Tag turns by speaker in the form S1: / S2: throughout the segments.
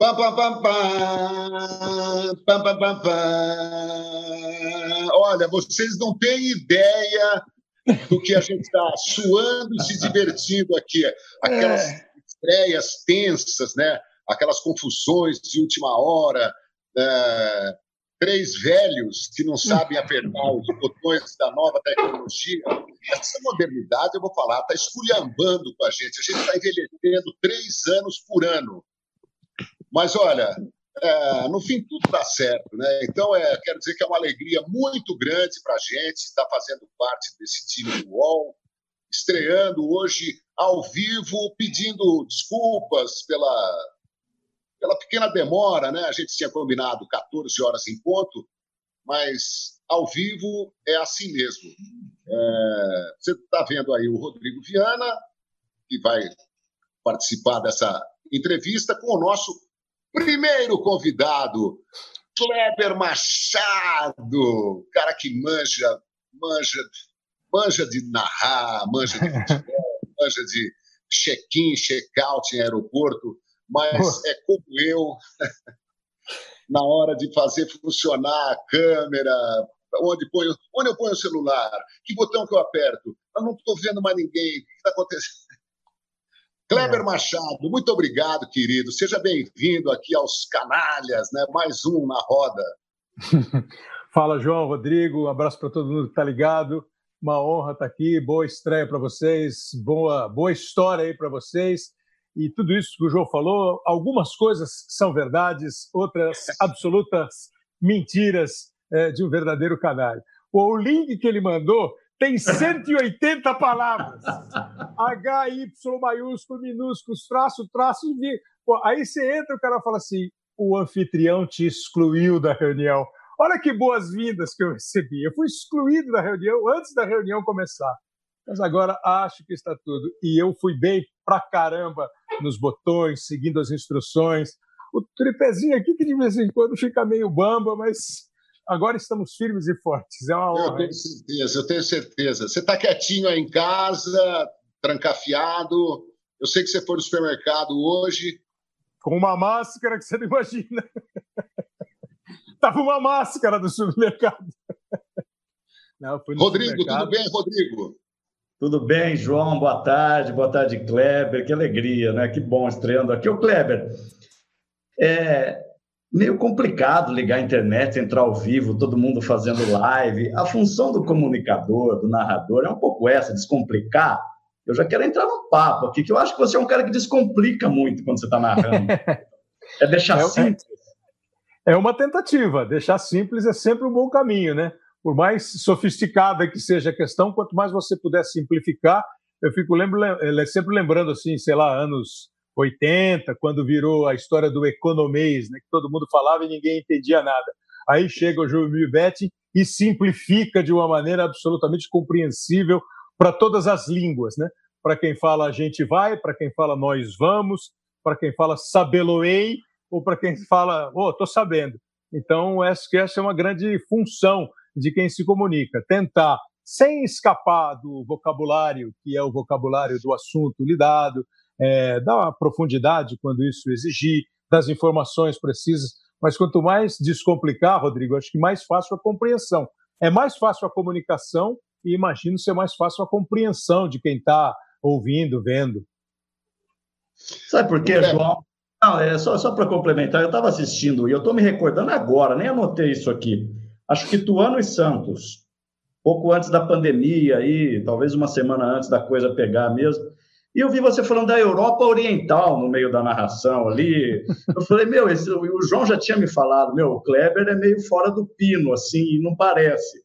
S1: Pam, pam, pam, pam, pam, pam, pam, pam. Olha, vocês não têm ideia do que a gente está suando e se divertindo aqui. Aquelas é. estreias tensas, né? aquelas confusões de última hora, é, três velhos que não sabem apertar os botões da nova tecnologia. Essa modernidade, eu vou falar, está esculhambando com a gente. A gente está envelhecendo três anos por ano. Mas, olha, é, no fim, tudo dá certo. Né? Então, é, quero dizer que é uma alegria muito grande para a gente estar fazendo parte desse time do UOL, estreando hoje ao vivo, pedindo desculpas pela pela pequena demora, né? A gente tinha combinado 14 horas em ponto, mas ao vivo é assim mesmo. É, você está vendo aí o Rodrigo Viana, que vai participar dessa entrevista com o nosso primeiro convidado, Kleber Machado, cara que manja, manja, manja de narrar, manja de futebol, manja de check-in, check-out em aeroporto mas é como eu, na hora de fazer funcionar a câmera, onde, ponho, onde eu ponho o celular, que botão que eu aperto, eu não estou vendo mais ninguém, o que está acontecendo? Kleber é. Machado, muito obrigado, querido. Seja bem-vindo aqui aos Canalhas, né? mais um na roda.
S2: Fala, João, Rodrigo, um abraço para todo mundo que está ligado. Uma honra estar tá aqui, boa estreia para vocês, boa, boa história aí para vocês e tudo isso que o João falou, algumas coisas são verdades, outras absolutas mentiras é, de um verdadeiro canalha. O link que ele mandou tem 180 palavras. H, Y, maiúsculo, minúsculos, traço, traço. De... Pô, aí você entra o cara fala assim: o anfitrião te excluiu da reunião. Olha que boas-vindas que eu recebi. Eu fui excluído da reunião antes da reunião começar. Mas agora acho que está tudo. E eu fui bem pra caramba nos botões, seguindo as instruções. O tripézinho aqui que de vez em quando fica meio bamba, mas agora estamos firmes e fortes. É uma honra.
S1: Eu tenho certeza, eu tenho certeza. Você está quietinho aí em casa, trancafiado. Eu sei que você foi no supermercado hoje.
S2: Com uma máscara que você não imagina. Tava uma máscara do supermercado.
S1: Não, Rodrigo, supermercado. tudo bem, Rodrigo?
S3: Tudo bem, João? Boa tarde, boa tarde, Kleber. Que alegria, né? Que bom estreando aqui. O Kleber, é meio complicado ligar a internet, entrar ao vivo, todo mundo fazendo live. A função do comunicador, do narrador, é um pouco essa, descomplicar. Eu já quero entrar no papo aqui, que eu acho que você é um cara que descomplica muito quando você está narrando. é deixar é, simples.
S2: É uma tentativa. Deixar simples é sempre um bom caminho, né? por mais sofisticada que seja a questão, quanto mais você puder simplificar, eu fico lembro, sempre lembrando assim, sei lá, anos 80, quando virou a história do economês, né, que todo mundo falava e ninguém entendia nada. Aí chega o Júlio Betti e simplifica de uma maneira absolutamente compreensível para todas as línguas, né? Para quem fala a gente vai, para quem fala nós vamos, para quem fala sabeloei ou para quem fala, oh, tô sabendo. Então, que essa é uma grande função de quem se comunica. Tentar, sem escapar do vocabulário, que é o vocabulário do assunto lidado, é, dar profundidade quando isso exigir, das informações precisas, mas quanto mais descomplicar, Rodrigo, acho que mais fácil a compreensão. É mais fácil a comunicação e imagino ser mais fácil a compreensão de quem está ouvindo, vendo.
S3: Sabe por quê, João? Não, é só, só para complementar, eu estava assistindo e eu estou me recordando agora, nem anotei isso aqui. Acho que Tuano e Santos, pouco antes da pandemia, aí, talvez uma semana antes da coisa pegar mesmo. E eu vi você falando da Europa Oriental no meio da narração ali. Eu falei, meu, esse, o João já tinha me falado, meu, o Kleber é meio fora do pino, assim, não parece.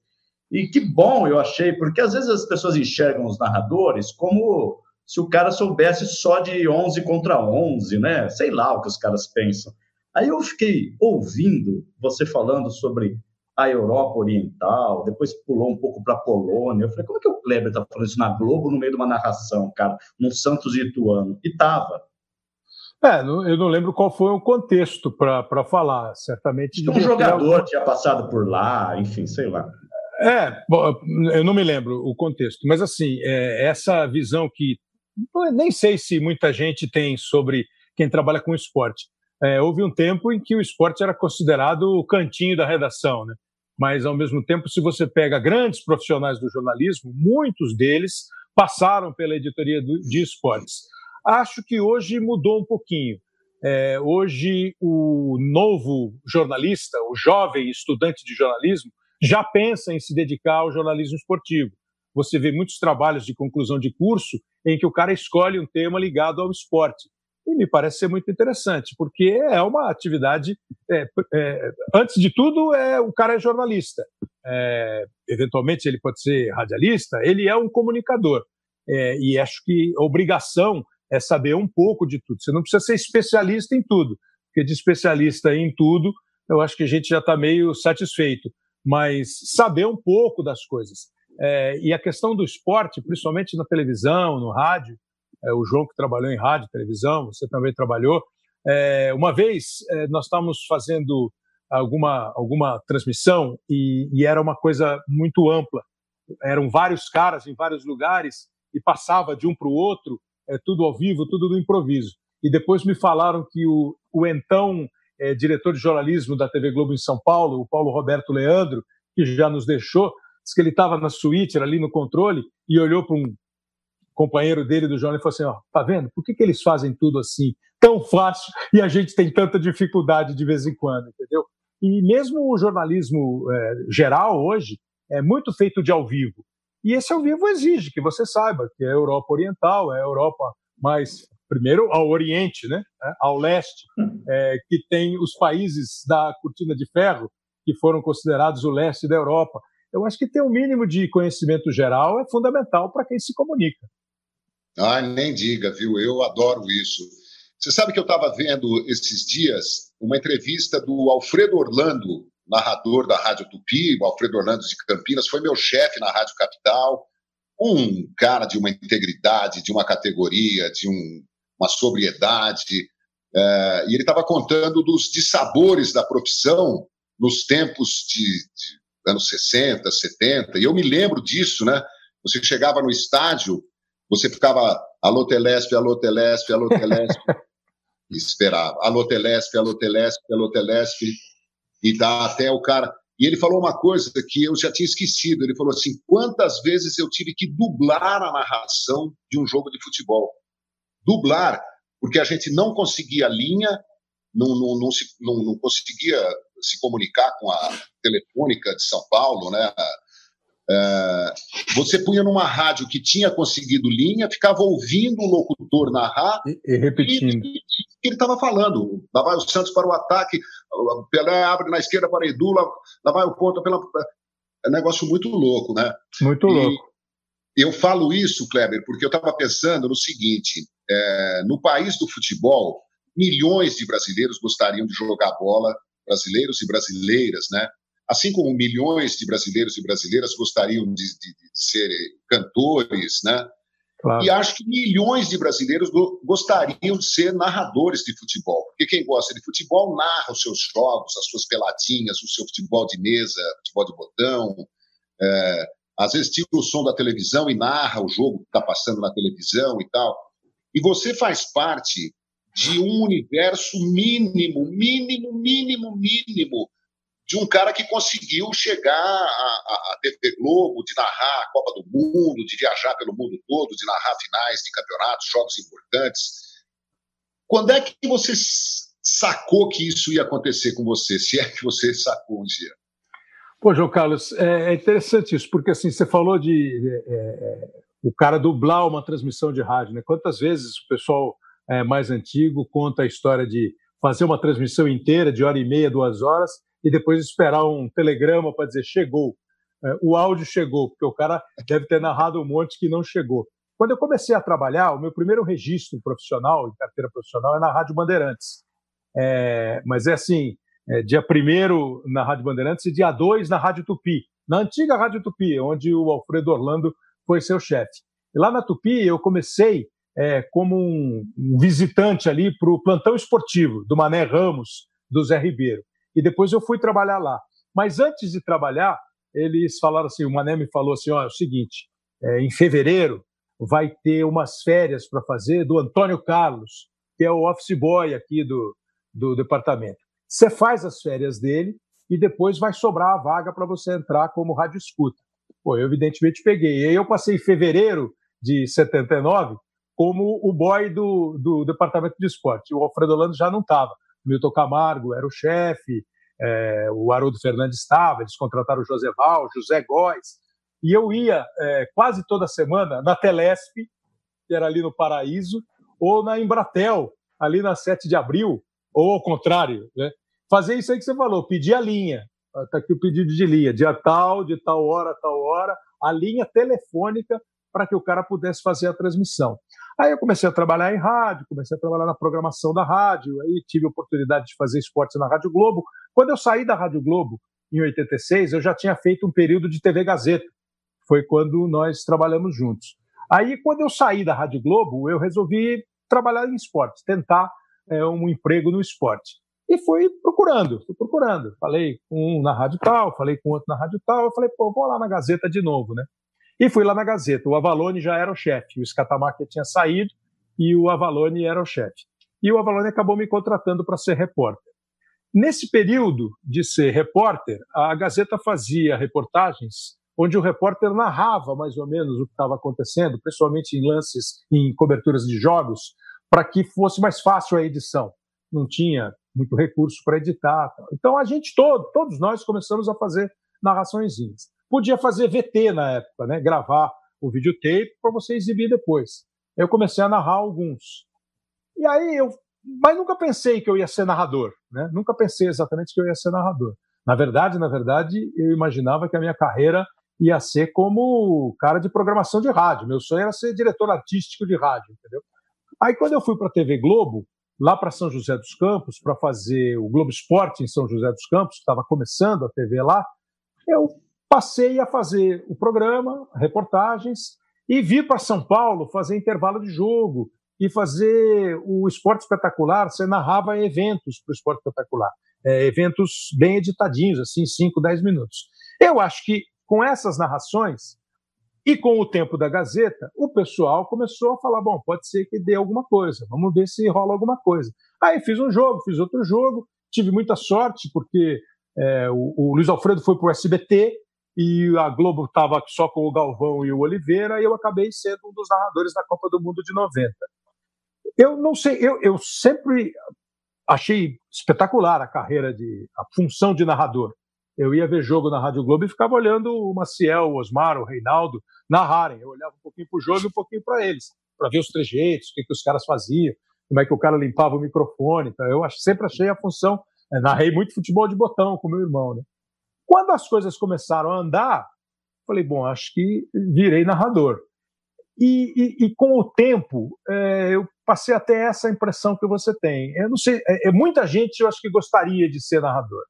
S3: E que bom eu achei, porque às vezes as pessoas enxergam os narradores como se o cara soubesse só de 11 contra 11, né? Sei lá o que os caras pensam. Aí eu fiquei ouvindo você falando sobre a Europa Oriental, depois pulou um pouco para a Polônia. Eu falei, como é que o Kleber está falando isso na Globo no meio de uma narração, cara, no Santos Ituano? E estava.
S2: É, eu não lembro qual foi o contexto para falar, certamente.
S3: Um jogador tinha passado por lá, enfim, sei lá.
S2: É, eu não me lembro o contexto, mas assim, é, essa visão que nem sei se muita gente tem sobre quem trabalha com esporte, é, houve um tempo em que o esporte era considerado o cantinho da redação, né? Mas, ao mesmo tempo, se você pega grandes profissionais do jornalismo, muitos deles passaram pela editoria de esportes. Acho que hoje mudou um pouquinho. É, hoje, o novo jornalista, o jovem estudante de jornalismo, já pensa em se dedicar ao jornalismo esportivo. Você vê muitos trabalhos de conclusão de curso em que o cara escolhe um tema ligado ao esporte. E me parece ser muito interessante, porque é uma atividade. É, é, antes de tudo, é, o cara é jornalista. É, eventualmente, ele pode ser radialista, ele é um comunicador. É, e acho que a obrigação é saber um pouco de tudo. Você não precisa ser especialista em tudo, porque de especialista em tudo, eu acho que a gente já está meio satisfeito. Mas saber um pouco das coisas. É, e a questão do esporte, principalmente na televisão, no rádio, é, o João que trabalhou em rádio, televisão, você também trabalhou. É, uma vez é, nós estávamos fazendo alguma, alguma transmissão e, e, era uma coisa muito ampla. Eram vários caras em vários lugares e passava de um para o outro, é, tudo ao vivo, tudo no improviso. E depois me falaram que o, o então é, diretor de jornalismo da TV Globo em São Paulo, o Paulo Roberto Leandro, que já nos deixou, disse que ele estava na suíte, ali no controle, e olhou para um companheiro dele do jornal e falou assim: ó, tá vendo? Por que, que eles fazem tudo assim, tão fácil, e a gente tem tanta dificuldade de vez em quando, entendeu? E mesmo o jornalismo é, geral hoje é muito feito de ao vivo. E esse ao vivo exige que você saiba que é a Europa Oriental, é a Europa mais, primeiro, ao Oriente, né? É, ao leste, é, que tem os países da cortina de ferro, que foram considerados o leste da Europa. Eu acho que ter um mínimo de conhecimento geral é fundamental para quem se comunica.
S1: Ah, nem diga, viu? Eu adoro isso. Você sabe que eu estava vendo esses dias uma entrevista do Alfredo Orlando, narrador da Rádio Tupi, o Alfredo Orlando de Campinas, foi meu chefe na Rádio Capital, um cara de uma integridade, de uma categoria, de um, uma sobriedade. É, e ele estava contando dos dissabores da profissão nos tempos de, de anos 60, 70, e eu me lembro disso, né? Você chegava no estádio você ficava alô Telesp, alô Telesp, alô Telesp, esperava. Alô Telesp, alô Telesp, alô Telesp, e dá até o cara. E ele falou uma coisa que eu já tinha esquecido. Ele falou assim: quantas vezes eu tive que dublar a narração de um jogo de futebol? Dublar, porque a gente não conseguia linha, não, não, não, se, não, não conseguia se comunicar com a telefônica de São Paulo, né? É, você punha numa rádio que tinha conseguido linha, ficava ouvindo o locutor narrar
S2: e, e repetindo.
S1: E, que ele estava falando. Lá vai o Santos para o ataque, Pelé abre na esquerda para Edu, lá, lá vai o ponta pela. É um negócio muito louco, né?
S2: Muito louco.
S1: Eu falo isso, Kleber, porque eu estava pensando no seguinte: é, no país do futebol, milhões de brasileiros gostariam de jogar bola, brasileiros e brasileiras, né? Assim como milhões de brasileiros e brasileiras gostariam de, de, de ser cantores, né? Claro. E acho que milhões de brasileiros gostariam de ser narradores de futebol, porque quem gosta de futebol narra os seus jogos, as suas peladinhas, o seu futebol de mesa, futebol de botão. É, às vezes tira o som da televisão e narra o jogo que está passando na televisão e tal. E você faz parte de um universo mínimo, mínimo, mínimo, mínimo de um cara que conseguiu chegar à, TV Globo, de narrar a Copa do Mundo, de viajar pelo mundo todo, de narrar finais de campeonatos, jogos importantes. Quando é que você sacou que isso ia acontecer com você? Se é que você sacou um dia?
S2: Pô, João Carlos, é, é interessante isso, porque assim, você falou de é, é, o cara dublar uma transmissão de rádio, né? Quantas vezes o pessoal é, mais antigo conta a história de fazer uma transmissão inteira de hora e meia, duas horas, e depois esperar um telegrama para dizer chegou. É, o áudio chegou, porque o cara deve ter narrado um monte que não chegou. Quando eu comecei a trabalhar, o meu primeiro registro profissional, em carteira profissional, é na Rádio Bandeirantes. É, mas é assim, é, dia 1 na Rádio Bandeirantes e dia 2 na Rádio Tupi, na antiga Rádio Tupi, onde o Alfredo Orlando foi seu chefe. E lá na Tupi eu comecei é, como um, visitante ali para o plantão esportivo do Mané Ramos, do Zé Ribeiro e depois eu fui trabalhar lá. Mas antes de trabalhar, eles falaram assim, o Mané me falou assim, ó, é o seguinte, é, em fevereiro vai ter umas férias para fazer do Antônio Carlos, que é o office boy aqui do, do departamento. Você faz as férias dele e depois vai sobrar a vaga para você entrar como rádio escuta. Pô, eu evidentemente peguei. E aí eu passei fevereiro de 79 como o boy do, do departamento de esporte. O Alfredo Orlando já não estava. Milton Camargo era o chefe, é, o Haroldo Fernandes estava, eles contrataram o José Val, José Góes, e eu ia é, quase toda semana na Telesp, que era ali no Paraíso, ou na Embratel, ali na 7 de abril, ou ao contrário, né? fazer isso aí que você falou, pedir a linha. Está aqui o pedido de linha, dia tal, de tal hora, tal hora, a linha telefônica para que o cara pudesse fazer a transmissão. Aí eu comecei a trabalhar em rádio, comecei a trabalhar na programação da rádio, aí tive a oportunidade de fazer esportes na Rádio Globo. Quando eu saí da Rádio Globo, em 86, eu já tinha feito um período de TV Gazeta. Foi quando nós trabalhamos juntos. Aí, quando eu saí da Rádio Globo, eu resolvi trabalhar em esportes, tentar é, um emprego no esporte. E fui procurando, fui procurando. Falei com um na rádio tal, falei com outro na rádio tal. Eu falei, pô, vou lá na Gazeta de novo, né? E fui lá na Gazeta. O Avalone já era o chefe, o Scatamaca tinha saído e o Avalone era o chefe. E o Avalone acabou me contratando para ser repórter. Nesse período de ser repórter, a Gazeta fazia reportagens onde o repórter narrava mais ou menos o que estava acontecendo, principalmente em lances, em coberturas de jogos, para que fosse mais fácil a edição. Não tinha muito recurso para editar. Então a gente todo, todos nós começamos a fazer narraçõezinhas. Podia fazer VT na época, né? gravar o videotape para você exibir depois. Eu comecei a narrar alguns. E aí eu. Mas nunca pensei que eu ia ser narrador, né? Nunca pensei exatamente que eu ia ser narrador. Na verdade, na verdade, eu imaginava que a minha carreira ia ser como cara de programação de rádio. Meu sonho era ser diretor artístico de rádio, entendeu? Aí quando eu fui para a TV Globo, lá para São José dos Campos, para fazer o Globo Esporte em São José dos Campos, estava começando a TV lá, eu passei a fazer o programa, reportagens, e vi para São Paulo fazer intervalo de jogo e fazer o esporte espetacular. Você narrava eventos para o esporte espetacular, é, eventos bem editadinhos, assim, 5, 10 minutos. Eu acho que com essas narrações e com o tempo da Gazeta, o pessoal começou a falar: bom, pode ser que dê alguma coisa, vamos ver se rola alguma coisa. Aí fiz um jogo, fiz outro jogo, tive muita sorte, porque é, o, o Luiz Alfredo foi para o SBT, e a Globo estava só com o Galvão e o Oliveira, e eu acabei sendo um dos narradores da Copa do Mundo de 90. Eu não sei, eu, eu sempre achei espetacular a carreira de a função de narrador. Eu ia ver jogo na Rádio Globo e ficava olhando o Maciel, o Osmar, o Reinaldo narrarem. Eu olhava um pouquinho para o jogo e um pouquinho para eles, para ver os trejeitos, o que, que os caras faziam, como é que o cara limpava o microfone. Então, eu sempre achei a função. É, narrei muito futebol de botão com meu irmão, né? Quando as coisas começaram a andar, falei, bom, acho que virei narrador. E, e, e com o tempo, é, eu passei até essa impressão que você tem. Eu não sei, é, é, muita gente eu acho que gostaria de ser narrador.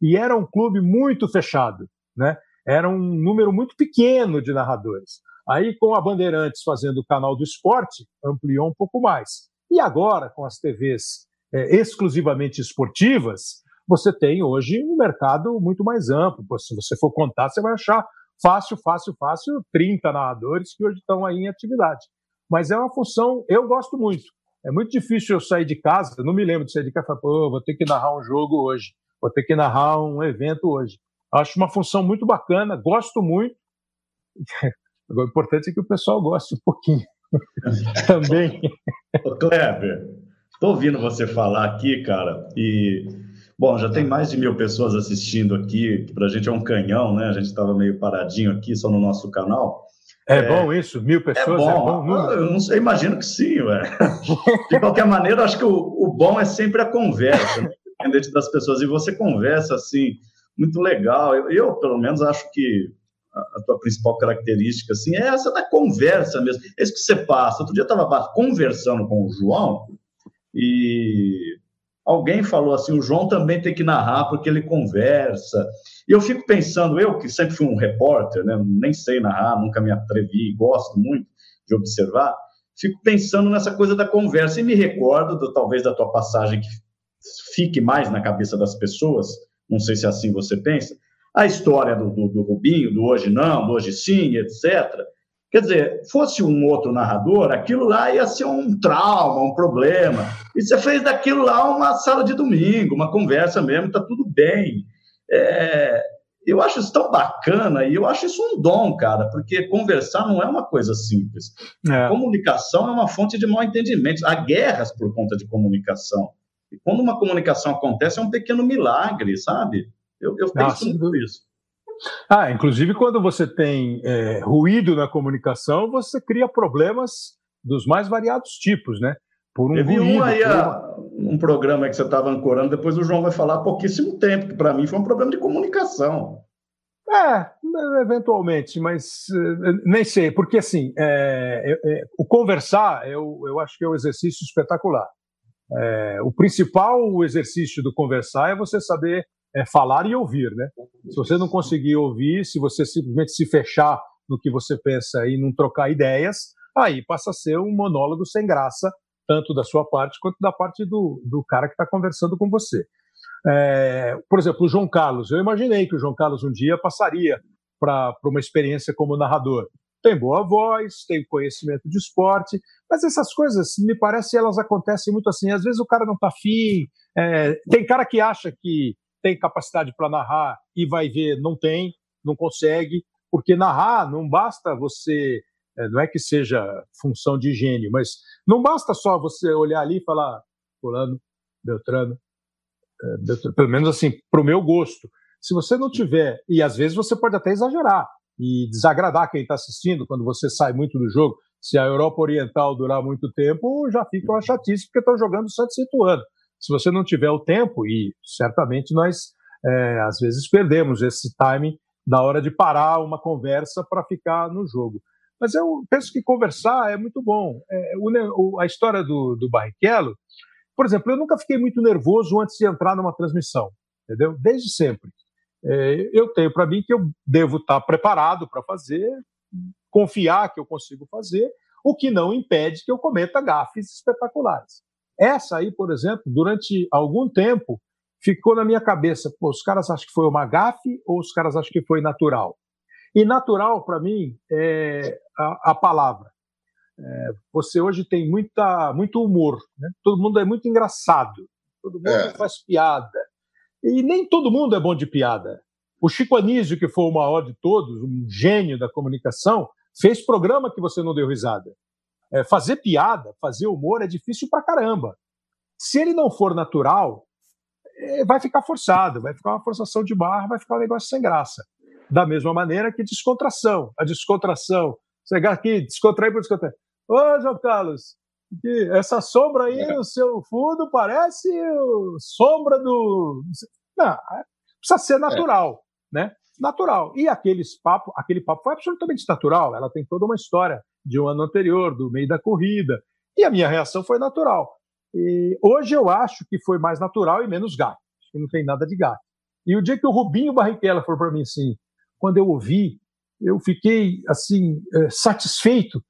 S2: E era um clube muito fechado, né? Era um número muito pequeno de narradores. Aí, com a Bandeirantes fazendo o canal do esporte, ampliou um pouco mais. E agora, com as TVs é, exclusivamente esportivas, você tem hoje um mercado muito mais amplo. Se você for contar, você vai achar fácil, fácil, fácil 30 narradores que hoje estão aí em atividade. Mas é uma função, eu gosto muito. É muito difícil eu sair de casa, não me lembro de sair de casa e falar, pô, vou ter que narrar um jogo hoje, vou ter que narrar um evento hoje. Acho uma função muito bacana, gosto muito. Agora, o importante é que o pessoal goste um pouquinho também.
S3: Ô, Kleber, estou ouvindo você falar aqui, cara, e Bom, já tem mais de mil pessoas assistindo aqui, que para a gente é um canhão, né? A gente estava meio paradinho aqui, só no nosso canal.
S2: É, é bom isso? Mil pessoas é bom. É bom
S3: eu não sei, imagino que sim, ué. De qualquer maneira, acho que o, o bom é sempre a conversa, né? independente das pessoas. E você conversa assim, muito legal. Eu, eu pelo menos, acho que a, a tua principal característica assim, é essa da conversa mesmo. É isso que você passa. Outro dia eu estava conversando com o João e alguém falou assim: o João também tem que narrar porque ele conversa. E eu fico pensando, eu que sempre fui um repórter, né, nem sei narrar, nunca me atrevi, gosto muito de observar, fico pensando nessa coisa da conversa e me recordo, do, talvez, da tua passagem que fique mais na cabeça das pessoas, não sei se é assim você pensa, a história do, do, do Rubinho, do hoje não, do hoje sim, etc. Quer dizer, fosse um outro narrador, aquilo lá ia ser um trauma, um problema. E você fez daquilo lá uma sala de domingo, uma conversa mesmo, está tudo bem. É, eu acho isso tão bacana e eu acho isso um dom, cara, porque conversar não é uma coisa simples. É. Comunicação é uma fonte de mal entendimento. Há guerras por conta de comunicação. E quando uma comunicação acontece, é um pequeno milagre, sabe? Eu, eu penso muito isso.
S2: Ah, inclusive quando você tem é, ruído na comunicação, você cria problemas dos mais variados tipos, né?
S3: Por um Teve ruído, um aí, um programa que você estava ancorando, depois o João vai falar há pouquíssimo tempo, que para mim foi um problema de comunicação.
S2: É, eventualmente, mas uh, nem sei, porque assim, é, é, é, o conversar, eu, eu acho que é um exercício espetacular. É, o principal exercício do conversar é você saber é falar e ouvir, né? Se você não conseguir ouvir, se você simplesmente se fechar no que você pensa e não trocar ideias, aí passa a ser um monólogo sem graça, tanto da sua parte quanto da parte do, do cara que está conversando com você. É, por exemplo, o João Carlos. Eu imaginei que o João Carlos um dia passaria para uma experiência como narrador. Tem boa voz, tem conhecimento de esporte, mas essas coisas, me parece, elas acontecem muito assim. Às vezes o cara não está afim. É, tem cara que acha que tem capacidade para narrar e vai ver, não tem, não consegue, porque narrar não basta você, é, não é que seja função de gênio, mas não basta só você olhar ali e falar, fulano, Beltrano, é, Beltrano pelo menos assim, para o meu gosto. Se você não tiver, e às vezes você pode até exagerar e desagradar quem está assistindo quando você sai muito do jogo. Se a Europa Oriental durar muito tempo, já fica uma chatice porque estão jogando Santos e Ituano. Se você não tiver o tempo, e certamente nós é, às vezes perdemos esse time da hora de parar uma conversa para ficar no jogo. Mas eu penso que conversar é muito bom. É, o, a história do, do Barrichello, por exemplo, eu nunca fiquei muito nervoso antes de entrar numa transmissão, entendeu? Desde sempre. É, eu tenho para mim que eu devo estar tá preparado para fazer, confiar que eu consigo fazer, o que não impede que eu cometa gafes espetaculares. Essa aí, por exemplo, durante algum tempo, ficou na minha cabeça: pô, os caras acham que foi uma gafe ou os caras acham que foi natural? E natural, para mim, é a, a palavra. É, você hoje tem muita, muito humor, né? todo mundo é muito engraçado, todo mundo é. faz piada. E nem todo mundo é bom de piada. O Chico Anísio, que foi o maior de todos, um gênio da comunicação, fez programa que você não deu risada é, fazer piada, fazer humor é difícil pra caramba. Se ele não for natural, é, vai ficar forçado, vai ficar uma forçação de barra, vai ficar um negócio sem graça. Da mesma maneira que descontração. A descontração. Chegar aqui, descontrair por descontrair. Ô, João Carlos, essa sombra aí no seu fundo parece sombra do. Não, precisa ser natural, é. né? Natural. E aqueles papo, aquele papo foi absolutamente natural. Ela tem toda uma história de um ano anterior, do meio da corrida. E a minha reação foi natural. E hoje eu acho que foi mais natural e menos gato. Acho que não tem nada de gato. E o dia que o Rubinho Barrichello falou para mim assim, quando eu ouvi, eu fiquei assim é, satisfeito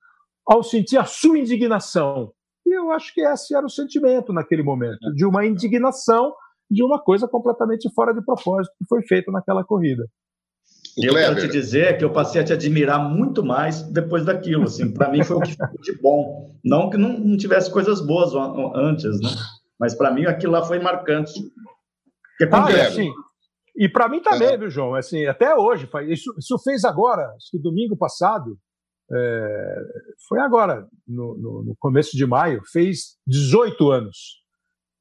S2: ao sentir a sua indignação. E eu acho que esse era o sentimento naquele momento, de uma indignação de uma coisa completamente fora de propósito que foi feita naquela corrida.
S3: E eu quero te dizer que eu passei a te admirar muito mais depois daquilo. Assim, para mim foi o que ficou de bom. Não que não, não tivesse coisas boas antes, né? Mas para mim aquilo lá foi marcante.
S2: Ah, é, sim. E para mim também, é. viu, João? Assim, até hoje, isso, isso fez agora, acho que domingo passado, é, foi agora, no, no, no, começo de maio, fez 18 anos.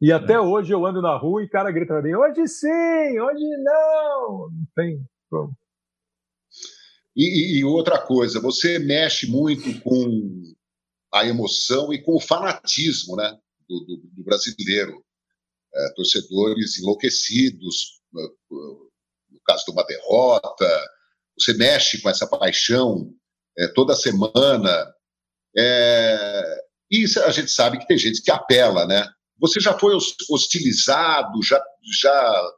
S2: E até é. hoje eu ando na rua e o cara grita pra mim: hoje sim, hoje não. Não tem.
S1: E, e, outra coisa, você mexe muito com a emoção e com o fanatismo né, do, do, do brasileiro. É, torcedores enlouquecidos, né, no caso de uma derrota, você mexe com essa paixão é, toda semana. É, e a gente sabe que tem gente que apela, né? Você já foi hostilizado, já, já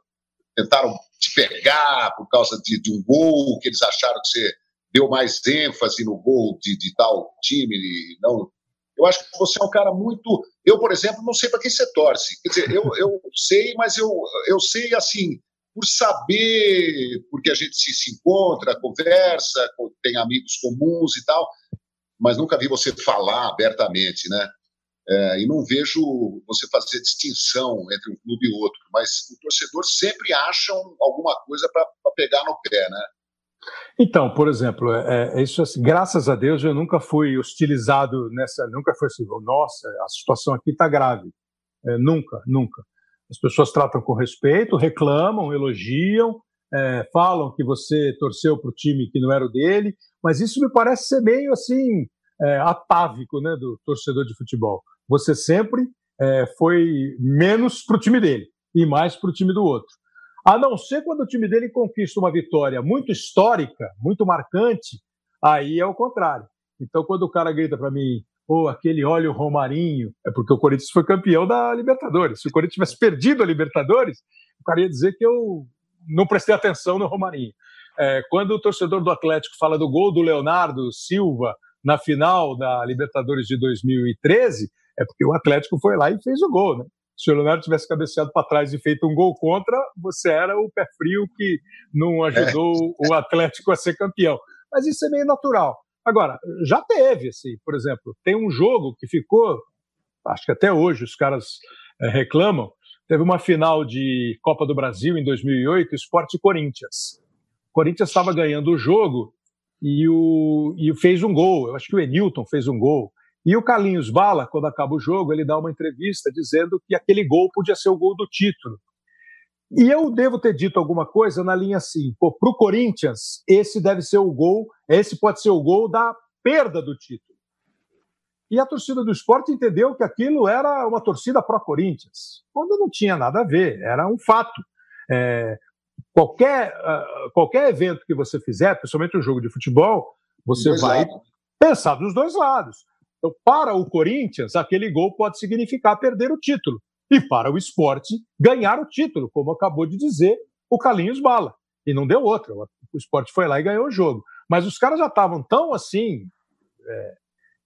S1: tentaram te pegar por causa de, de, um gol que eles acharam que você deu mais ênfase no gol de, de tal time. não. Eu acho que você é um cara muito. Eu, por exemplo, não sei para quem você torce. Quer dizer, eu, eu sei, mas eu, eu sei assim, por saber, porque a gente se, se encontra, conversa, tem amigos comuns e tal. mas nunca vi você falar abertamente, né? É, e não vejo você fazer distinção entre um clube e outro, mas o torcedor sempre acha alguma coisa para pegar no pé, né?
S2: Então, por exemplo, é, é isso assim, graças a Deus eu nunca fui hostilizado nessa, nunca foi assim, nossa, a situação aqui está grave. É, nunca, nunca. As pessoas tratam com respeito, reclamam, elogiam, é, falam que você torceu para o time que não era o dele, mas isso me parece ser meio assim é, atávico, né, do torcedor de futebol. Você sempre é, foi menos para o time dele e mais para o time do outro. A não ser quando o time dele conquista uma vitória muito histórica, muito marcante, aí é o contrário. Então, quando o cara grita para mim, oh, aquele olha o Romarinho, é porque o Corinthians foi campeão da Libertadores. Se o Corinthians tivesse perdido a Libertadores, o cara ia dizer que eu não prestei atenção no Romarinho. É, quando o torcedor do Atlético fala do gol do Leonardo Silva na final da Libertadores de 2013, é porque o Atlético foi lá e fez o gol, né? se o Leonardo tivesse cabeceado para trás e feito um gol contra, você era o pé frio que não ajudou é. o Atlético a ser campeão. Mas isso é meio natural. Agora, já teve, assim, por exemplo, tem um jogo que ficou, acho que até hoje os caras é, reclamam, teve uma final de Copa do Brasil em 2008, Esporte Corinthians. O Corinthians estava ganhando o jogo e, o, e fez um gol, eu acho que o Enilton fez um gol, e o Carlinhos Bala, quando acaba o jogo, ele dá uma entrevista dizendo que aquele gol podia ser o gol do título. E eu devo ter dito alguma coisa na linha assim: para o Corinthians, esse deve ser o gol, esse pode ser o gol da perda do título. E a torcida do esporte entendeu que aquilo era uma torcida pró-Corinthians, quando não tinha nada a ver, era um fato. É, qualquer, uh, qualquer evento que você fizer, principalmente um jogo de futebol, você vai lados. pensar dos dois lados. Então, para o Corinthians, aquele gol pode significar perder o título. E para o esporte, ganhar o título, como acabou de dizer o Carlinhos Bala. E não deu outra. O esporte foi lá e ganhou o jogo. Mas os caras já estavam tão assim, é,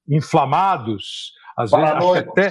S2: inflamados, às vezes até.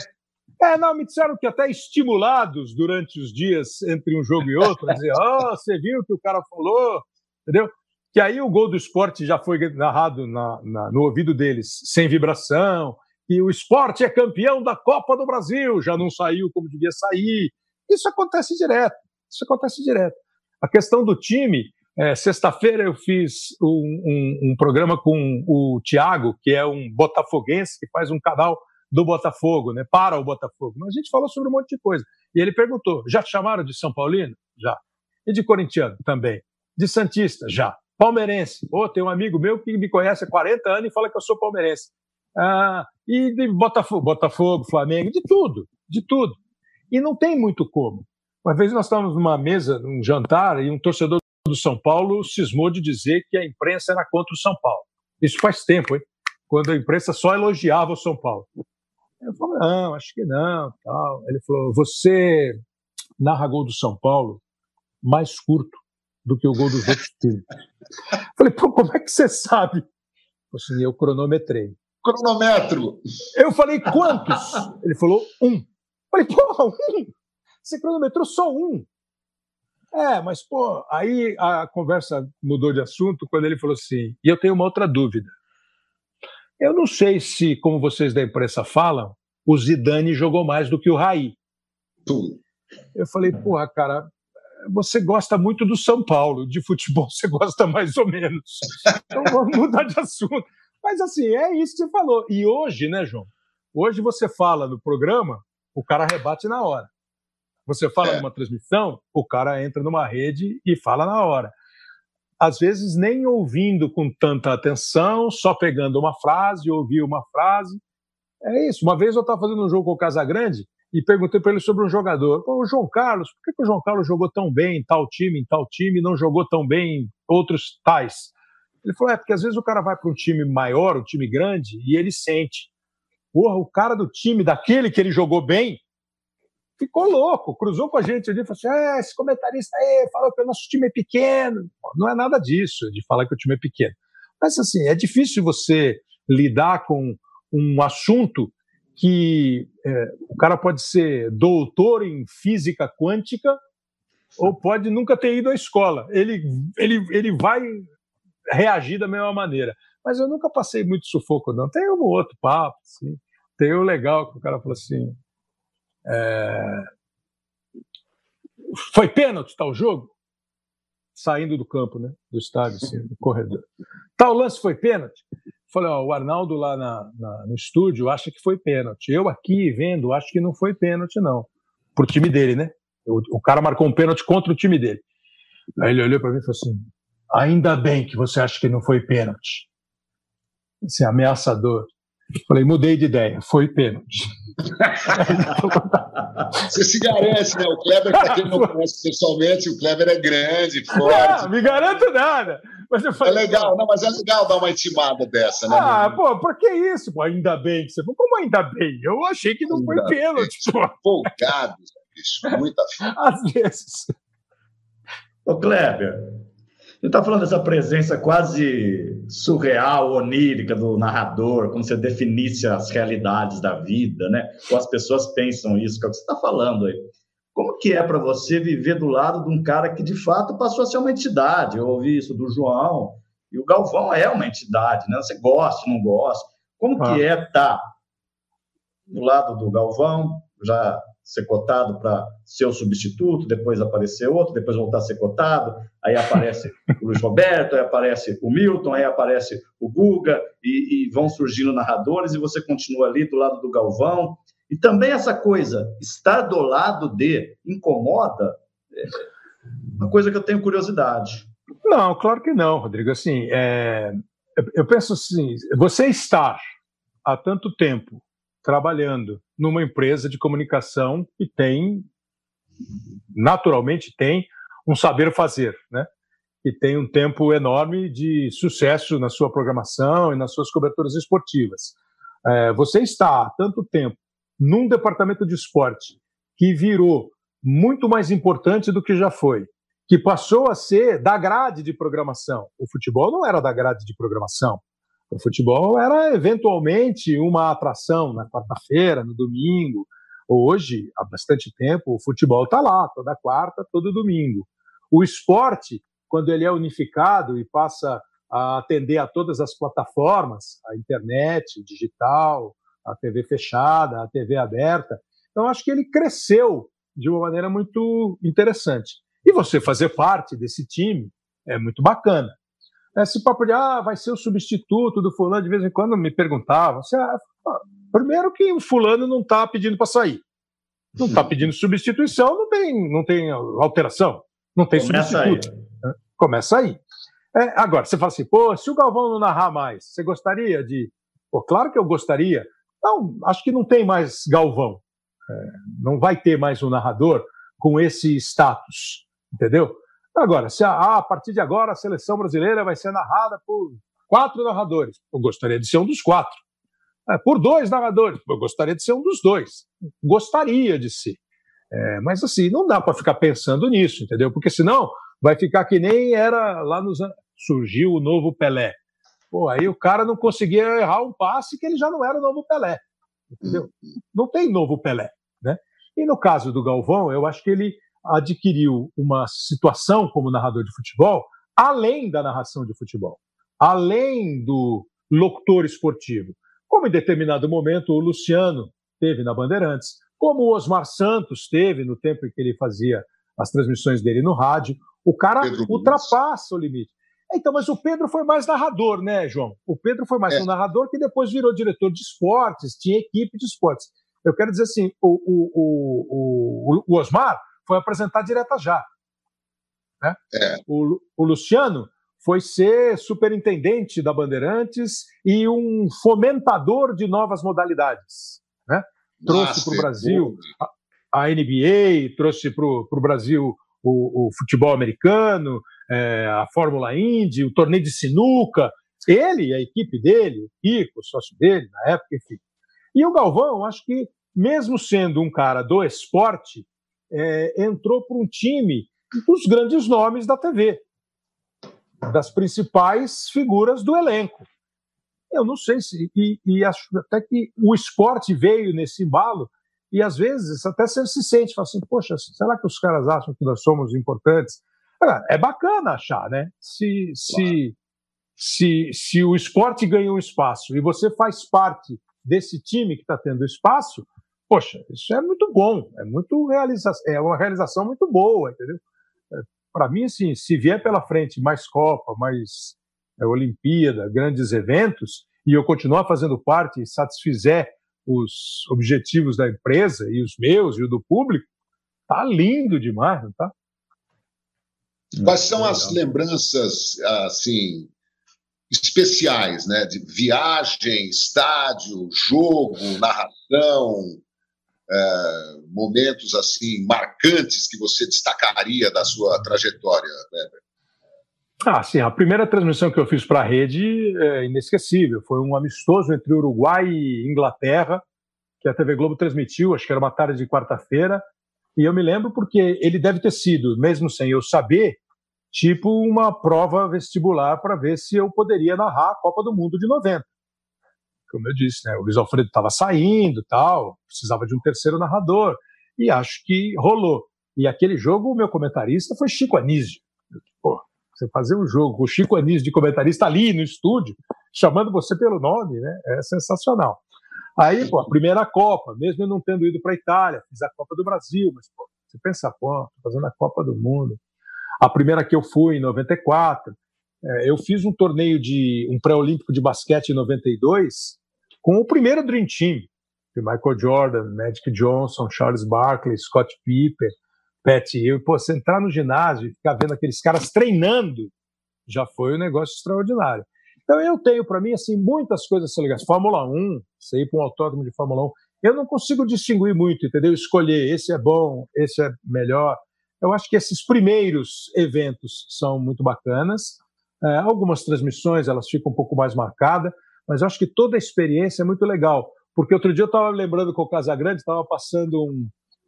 S2: É, não, me disseram que até estimulados durante os dias entre um jogo e outro, dizer, oh, você viu o que o cara falou, entendeu? Que aí o gol do esporte já foi narrado na, na, no ouvido deles sem vibração, que o esporte é campeão da Copa do Brasil, já não saiu como devia sair. Isso acontece direto, isso acontece direto. A questão do time, é, sexta-feira eu fiz um, um, um, programa com o Tiago, que é um botafoguense, que faz um canal do Botafogo, né, para o Botafogo. Mas a gente falou sobre um monte de coisa. E ele perguntou, já te chamaram de São Paulino? Já. E de corintiano? Também. De Santista? Já. Palmeirense. Oh, tem um amigo meu que me conhece há 40 anos e fala que eu sou palmeirense. Ah, e de Botafogo, Botafogo, Flamengo, de tudo, de tudo. E não tem muito como. Uma vez nós estávamos numa mesa, num jantar, e um torcedor do São Paulo cismou de dizer que a imprensa era contra o São Paulo. Isso faz tempo, hein? Quando a imprensa só elogiava o São Paulo. Eu falei, não, acho que não. Tal. Ele falou, você narra gol do São Paulo mais curto do que o gol dos outros times. Falei, pô, como é que você sabe? Assim, eu cronometrei.
S1: Cronômetro.
S2: Eu falei, quantos? Ele falou, um. Falei, porra, um? Você cronometrou só um? É, mas, pô, aí a conversa mudou de assunto quando ele falou assim, e eu tenho uma outra dúvida. Eu não sei se, como vocês da imprensa falam, o Zidane jogou mais do que o Raí. Eu falei, porra, cara, você gosta muito do São Paulo, de futebol você gosta mais ou menos. Então vamos mudar de assunto. Mas assim, é isso que você falou. E hoje, né, João? Hoje você fala no programa, o cara rebate na hora. Você fala é. numa transmissão, o cara entra numa rede e fala na hora. Às vezes nem ouvindo com tanta atenção, só pegando uma frase, ouvir uma frase. É isso. Uma vez eu estava fazendo um jogo com o Casagrande e perguntei para ele sobre um jogador. o João Carlos, por que, que, o João Carlos jogou tão bem em tal time, em tal time, e não jogou tão bem em outros tais? Ele falou: é, porque às vezes o cara vai para um time maior, um time grande, e ele sente. Porra, o cara do time, daquele que ele jogou bem, ficou louco, cruzou com a gente ali e falou assim: é, esse comentarista aí falou que o nosso time é pequeno. Não é nada disso, de falar que o time é pequeno. Mas assim, é difícil você lidar com um assunto que é, o cara pode ser doutor em física quântica ou pode nunca ter ido à escola. Ele, ele, ele vai reagir da mesma maneira. mas eu nunca passei muito sufoco, não. Tem um outro papo, assim. Tem o legal que o cara falou assim. É... Foi pênalti tal jogo? Saindo do campo, né? Do estádio, assim, do corredor. Tal lance foi pênalti? Falei, ó, o Arnaldo lá na, na, no estúdio acha que foi pênalti. Eu aqui vendo acho que não foi pênalti, não. Pro time dele, né? O, o cara marcou um pênalti contra o time dele. Aí ele olhou para mim e falou assim: ainda bem que você acha que não foi pênalti. Assim, ameaçador. Falei, mudei de ideia, foi pênalti.
S1: Você se garante, né? O Kleber, para quem não conhece pessoalmente, o Kleber é grande, forte.
S2: Não, me garanto nada. Mas eu falei,
S1: é legal, não, mas é legal dar uma intimada dessa, né?
S2: Ah, pô, por que isso? Pô, ainda bem que você falou. Como ainda bem? Eu achei que não ainda foi pênalti, pô.
S1: Folgado, bicho, muita
S2: Às vezes.
S3: Ô, Kleber, você está falando dessa presença quase surreal, onírica do narrador, como se definisse as realidades da vida, né? Ou as pessoas pensam isso, que é o que você está falando aí. Como que é para você viver do lado de um cara que de fato passou a ser uma entidade? Eu ouvi isso do João, e o Galvão é uma entidade, né? Você gosta, não gosta. Como ah. que é estar tá do lado do Galvão, já ser cotado para ser o substituto, depois aparecer outro, depois voltar a ser cotado, aí aparece o Luiz Roberto, aí aparece o Milton, aí aparece o Guga, e, e, vão surgindo narradores, e você continua ali do lado do Galvão. E também essa coisa, estar do lado de, incomoda, é uma coisa que eu tenho curiosidade.
S2: Não, claro que não, Rodrigo. Assim, é, eu penso assim, você estar há tanto tempo trabalhando numa empresa de comunicação que tem, naturalmente, tem um saber fazer, né? Que tem um tempo enorme de sucesso na sua programação e nas suas coberturas esportivas. É, você está há tanto tempo num departamento de esporte que virou muito mais importante do que já foi, que passou a ser da grade de programação. O futebol não era da grade de programação. O futebol era eventualmente uma atração na quarta-feira, no domingo. Hoje, há bastante tempo, o futebol está lá, toda quarta, todo domingo. O esporte, quando ele é unificado e passa a atender a todas as plataformas, a internet, digital, a TV fechada, a TV aberta, então acho que ele cresceu de uma maneira muito interessante. E você fazer parte desse time é muito bacana. Esse papo de, ah, vai ser o substituto do fulano, de vez em quando me perguntavam. Assim, ah, primeiro que o fulano não está pedindo para sair. Não está pedindo substituição, não tem, não tem alteração, não tem Começa substituto. Aí. Né? Começa aí. É, agora, você fala assim, pô, se o Galvão não narrar mais, você gostaria de. Pô, claro que eu gostaria. Não, acho que não tem mais Galvão. É, não vai ter mais um narrador com esse status, entendeu? Agora, se a, a partir de agora a seleção brasileira vai ser narrada por quatro narradores, eu gostaria de ser um dos quatro. É, por dois narradores, eu gostaria de ser um dos dois. Gostaria de ser. É, mas assim, não dá para ficar pensando nisso, entendeu? Porque senão vai ficar que nem era lá nos. Surgiu o novo Pelé. Pô, aí o cara não conseguia errar um passe que ele já não era o novo Pelé. Entendeu? Não tem novo Pelé. Né? E no caso do Galvão, eu acho que ele adquiriu uma situação como narrador de futebol além da narração de futebol, além do locutor esportivo. Como em determinado momento o Luciano teve na Bandeirantes, como o Osmar Santos teve no tempo em que ele fazia as transmissões dele no rádio. O cara Pedro ultrapassa o limite. Então, mas o Pedro foi mais narrador, né, João? O Pedro foi mais é. um narrador que depois virou diretor de esportes, tinha equipe de esportes. Eu quero dizer assim, o, o, o, o Osmar foi apresentar direta já. Né? É. O, o Luciano foi ser superintendente da Bandeirantes e um fomentador de novas modalidades. Né? Trouxe para o Brasil a, a, NBA, trouxe para o Brasil o, o, futebol americano, é, a Fórmula Indy, o torneio de sinuca. Ele a equipe dele, o Kiko, o sócio dele na época, enfim. E o Galvão, acho que, mesmo sendo um cara do esporte, é, entrou para um time dos grandes nomes da TV, das principais figuras do elenco. Eu não sei se. E, e acho até que o esporte veio nesse embalo, e às vezes até você se sente, fala assim, poxa, será que os caras acham que nós somos importantes? É bacana achar, né? Se, se, se, se o esporte ganha um espaço e você faz parte desse time que está tendo espaço, poxa, isso é muito bom, é muito realiza é uma realização muito boa, entendeu? É, Para mim, assim, se vier pela frente mais Copa, mais é, Olimpíada, grandes eventos, e eu continuar fazendo parte e satisfizer os objetivos da empresa e os meus e o do público, tá lindo demais, não tá?
S1: Quais são as lembranças assim especiais, né, de viagem, estádio, jogo, narração, é, momentos assim marcantes que você destacaria da sua trajetória, Weber?
S2: Ah, sim. A primeira transmissão que eu fiz para a rede é inesquecível. Foi um amistoso entre Uruguai e Inglaterra, que a TV Globo transmitiu, acho que era uma tarde de quarta-feira. E eu me lembro porque ele deve ter sido, mesmo sem eu saber, tipo uma prova vestibular para ver se eu poderia narrar a Copa do Mundo de 90. Como eu disse, né, o Luiz Alfredo estava saindo, tal, precisava de um terceiro narrador, e acho que rolou. E aquele jogo, o meu comentarista foi Chico Anísio. Pô, você fazer um jogo com o Chico Anísio de comentarista ali no estúdio, chamando você pelo nome, né, é sensacional. Aí, pô, a primeira Copa, mesmo eu não tendo ido para a Itália, fiz a Copa do Brasil, mas, pô, você pensa, pô, fazendo a Copa do Mundo. A primeira que eu fui em 94, é, eu fiz um torneio de um pré-olímpico de basquete em 92 com o primeiro Dream Team, de Michael Jordan, Magic Johnson, Charles Barkley, Scott Pippen, Pat Hill. Pô, você entrar no ginásio e ficar vendo aqueles caras treinando já foi um negócio extraordinário. Então eu tenho para mim assim muitas coisas assim legais. Fórmula 1, você ir para um autódromo de Fórmula 1, eu não consigo distinguir muito, entendeu? Escolher esse é bom, esse é melhor. Eu acho que esses primeiros eventos são muito bacanas. É, algumas transmissões elas ficam um pouco mais marcadas, mas eu acho que toda a experiência é muito legal. Porque outro dia eu estava lembrando com o Casagrande, estava passando um,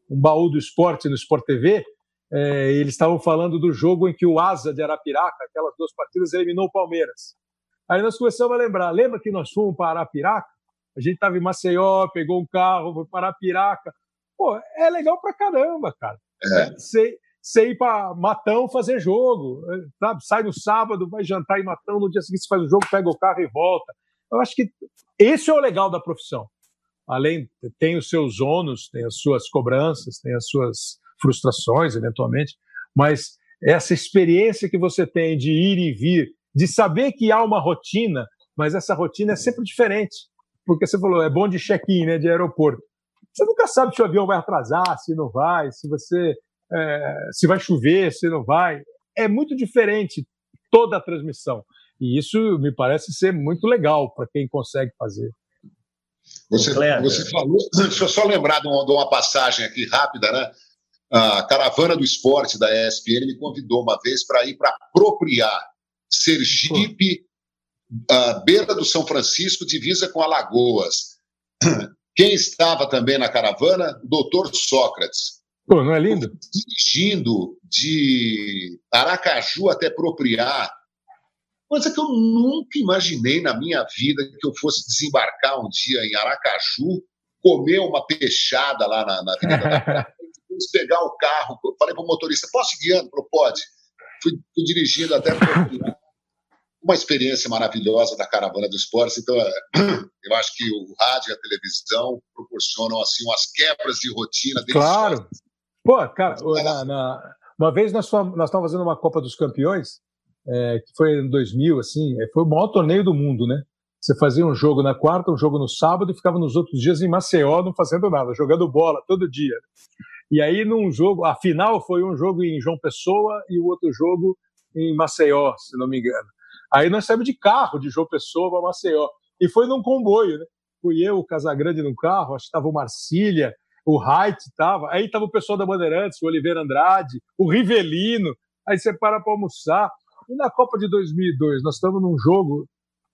S2: um, baú do esporte no Sport TV, é, eles estavam falando do jogo em que o Asa de Arapiraca, aquelas duas partidas, eliminou o Palmeiras. Aí nós começamos a lembrar, lembra que nós fomos para Arapiraca? A gente estava em Maceió, pegou um carro, foi para Arapiraca. Pô, é legal pra caramba, cara. É. Ir para Matão fazer jogo, sabe? Sai no sábado, vai jantar em Matão, no dia seguinte você faz o jogo, pega o carro e volta. Eu acho que esse é o legal da profissão. Além, tem os seus ônus, tem as suas cobranças, tem as suas frustrações, eventualmente, mas essa experiência que você tem de ir e vir, de saber que há uma rotina, mas essa rotina é sempre diferente. Porque você falou, é bom de check-in, né, de aeroporto. Você nunca sabe se o avião vai atrasar, se não vai, se você é, se vai chover, se não vai. É muito diferente toda a transmissão. E isso me parece ser muito legal para quem consegue fazer.
S1: Você, você falou, deixa eu só lembrar de uma, de uma, passagem aqui rápida, né? A caravana do esporte da ESPN me convidou uma vez para ir para apropriar Sergipe, a beira do São Francisco, divisa com Alagoas. Quem estava também na caravana? O doutor Sócrates.
S2: Pô, não é lindo?
S1: Dirigindo de Aracaju até Propriar. Coisa que eu nunca imaginei na minha vida que eu fosse desembarcar um dia em Aracaju, comer uma peixada lá na, na Avenida pegar o carro. Falei para o motorista: posso ir guiando? Falou: pode. Fui, fui dirigindo até Propriar uma experiência maravilhosa da caravana do esporte. Então, é, eu acho que o rádio e a televisão proporcionam assim umas quebras de rotina.
S2: Claro. Pô, cara, na, na, uma vez nós, fomos, nós estávamos fazendo uma Copa dos Campeões, é, que foi em 2000, assim, é, foi o maior torneio do mundo, né? Você fazia um jogo na quarta, um jogo no sábado e ficava nos outros dias em Maceió não fazendo nada, jogando bola todo dia. E aí, num jogo, a final foi um jogo em João Pessoa e o outro jogo em Maceió, se não me engano. Aí nós saímos de carro de João Pessoa para Maceió. E foi num comboio, né? Fui eu, o Casagrande no carro, acho que estava o Marcília, o Haidt estava, aí estava o pessoal da Bandeirantes, o Oliveira Andrade, o Rivelino, aí você para para almoçar. E na Copa de 2002, nós estamos num jogo,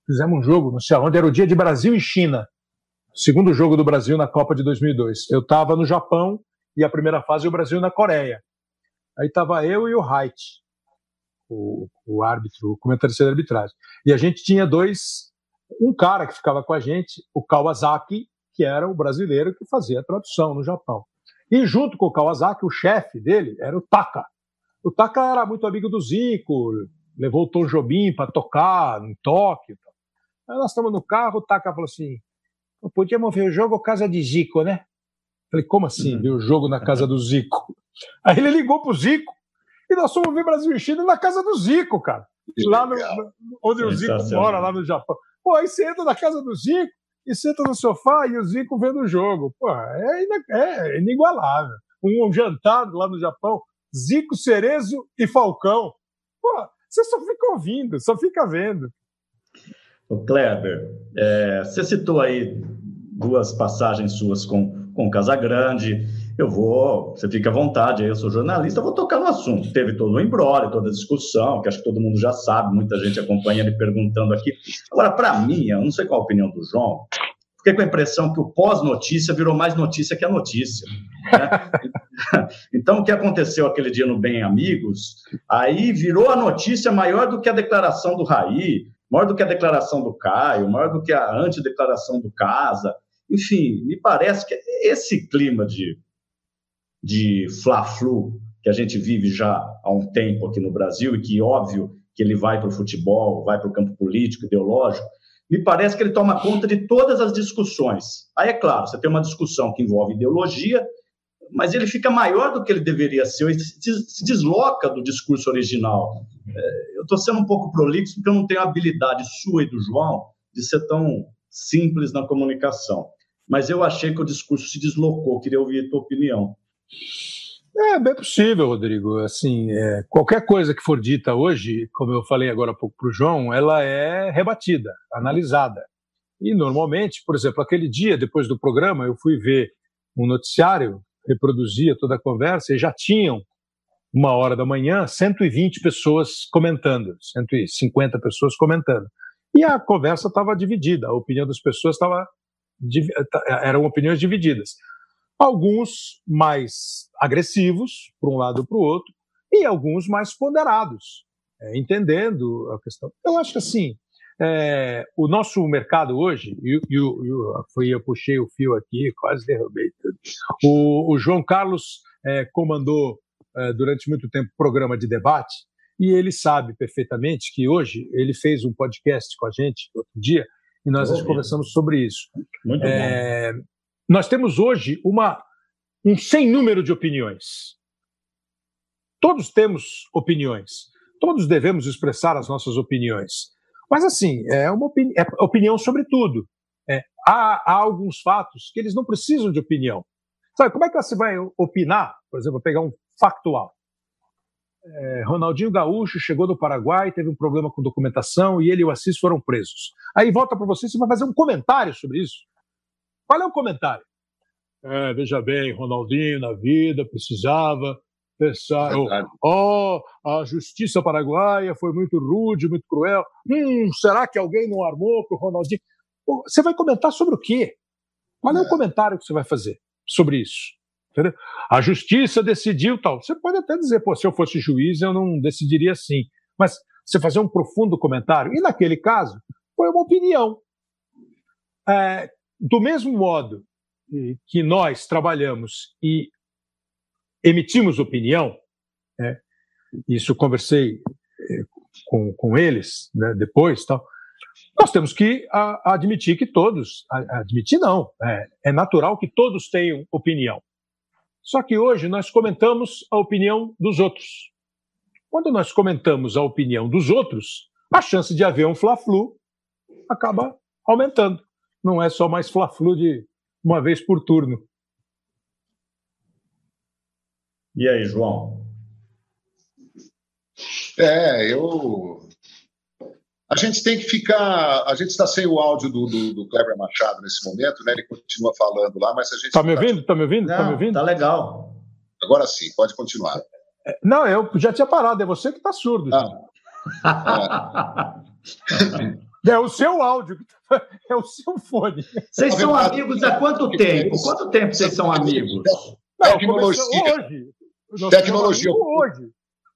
S2: fizemos um jogo, não sei onde, era o dia de Brasil e China, segundo jogo do Brasil na Copa de 2002. Eu estava no Japão e a primeira fase o Brasil na Coreia. Aí estava eu e o Haidt o, o árbitro, o comentarista de arbitragem. E a gente tinha dois, um cara que ficava com a gente, o Kawasaki, que era o brasileiro que fazia a tradução no Japão. E junto com o Kawasaki, o chefe dele era o Taka. O Taka era muito amigo do Zico, levou o Tom Jobim para tocar em Tóquio. Aí nós estamos no carro, o Taka falou assim: podíamos ver o jogo casa de Zico, né? Falei, como assim, uhum. ver o jogo na casa do Zico? Aí ele ligou pro Zico e nós fomos ver Brasil e Chile na casa do Zico, cara. lá no, onde o Zico mora, lá no Japão. Pô, aí você entra na casa do Zico e senta no sofá e o Zico vendo o jogo. Pô, é, é inigualável. Um jantar lá no Japão, Zico, Cerezo e Falcão. Pô, você só fica ouvindo, só fica vendo.
S3: O Kleber, é, você citou aí duas passagens suas com, com Casagrande. Eu vou, você fica à vontade, eu sou jornalista, vou tocar no assunto. Teve todo o embrólio, toda a discussão, que acho que todo mundo já sabe, muita gente acompanha me perguntando aqui. Agora, para mim, eu não sei qual a opinião do João, fiquei com a impressão que o pós-notícia virou mais notícia que a notícia. Né? então, o que aconteceu aquele dia no Bem Amigos, aí virou a notícia maior do que a declaração do Raí, maior do que a declaração do Caio, maior do que a antideclaração do Casa. Enfim, me parece que esse clima de, de fla-flu que a gente vive já há um tempo aqui no Brasil e que, óbvio, que ele vai para o futebol, vai para o campo político, ideológico, me parece que ele toma conta de todas as discussões. Aí, é claro, você tem uma discussão que envolve ideologia, mas ele fica maior do que ele deveria ser, ele se desloca do discurso original. É, eu estou sendo um pouco prolixo porque eu não tenho a habilidade sua e do João de ser tão simples na comunicação. Mas eu achei que o discurso se deslocou, queria ouvir a tua opinião.
S2: É bem possível, Rodrigo. Assim, é, qualquer coisa que for dita hoje, como eu falei agora há pouco para o João, ela é rebatida, analisada. E normalmente, por exemplo, aquele dia depois do programa, eu fui ver um noticiário reproduzia toda a conversa e já tinham, uma hora da manhã, 120 pessoas comentando, 150 pessoas comentando. E a conversa estava dividida, a opinião das pessoas estava. eram opiniões divididas. Alguns mais agressivos, para um lado ou para o outro, e alguns mais ponderados, é, entendendo a questão. Eu acho que assim, é, o nosso mercado hoje, e, e, foi eu puxei o fio aqui, quase derrubei tudo. O, o João Carlos é, comandou é, durante muito tempo programa de debate e ele sabe perfeitamente que hoje ele fez um podcast com a gente outro dia e nós conversamos sobre isso.
S3: Muito é,
S2: bom. Nós temos hoje uma, um sem número de opiniões. Todos temos opiniões. Todos devemos expressar as nossas opiniões. Mas, assim, é uma opini é opinião sobre tudo. É, há, há, alguns fatos que eles não precisam de opinião. Sabe, como é que você vai opinar, por exemplo, pegar um factual? É, Ronaldinho Gaúcho chegou do Paraguai, teve um problema com documentação e ele e o Assis foram presos. Aí volta para você, você vai fazer um comentário sobre isso. Qual é o comentário? É, veja bem, Ronaldinho na vida precisava pensar, oh, a justiça paraguaia foi muito rude, muito cruel. Hum, será que alguém não armou para o Ronaldinho? Você vai comentar sobre o quê? Qual é, é o comentário que você vai fazer sobre isso? Entendeu? A justiça decidiu tal. Você pode até dizer, pô, se eu fosse juiz, eu não decidiria assim. Mas você fazer um profundo comentário, e naquele caso, foi uma opinião. É, do mesmo modo que nós trabalhamos e emitimos opinião, né? isso conversei eh, com, com eles né, depois, tal, nós temos que a, admitir que todos, a, admitir não, é, é natural que todos tenham opinião. Só que hoje nós comentamos a opinião dos outros. Quando nós comentamos a opinião dos outros, a chance de haver um fla-flu acaba aumentando. Não é só mais fla-flu de uma vez por turno.
S3: E aí, João?
S1: É, eu. A gente tem que ficar. A gente está sem o áudio do, do, do, Kleber Machado nesse momento, né? Ele continua falando lá, mas a gente.
S2: Tá me ouvindo? Tá me ouvindo? Não, tá me ouvindo?
S3: Tá legal.
S1: Agora sim, pode continuar.
S2: É, não, eu já tinha parado, é você que está surdo.
S1: Ah.
S2: É. é. o seu áudio, é o seu fone.
S3: Vocês são amigos há quanto tempo? Quanto tempo vocês são amigos?
S1: Não, Tecnologia. Hoje. Tecnologia. Hoje.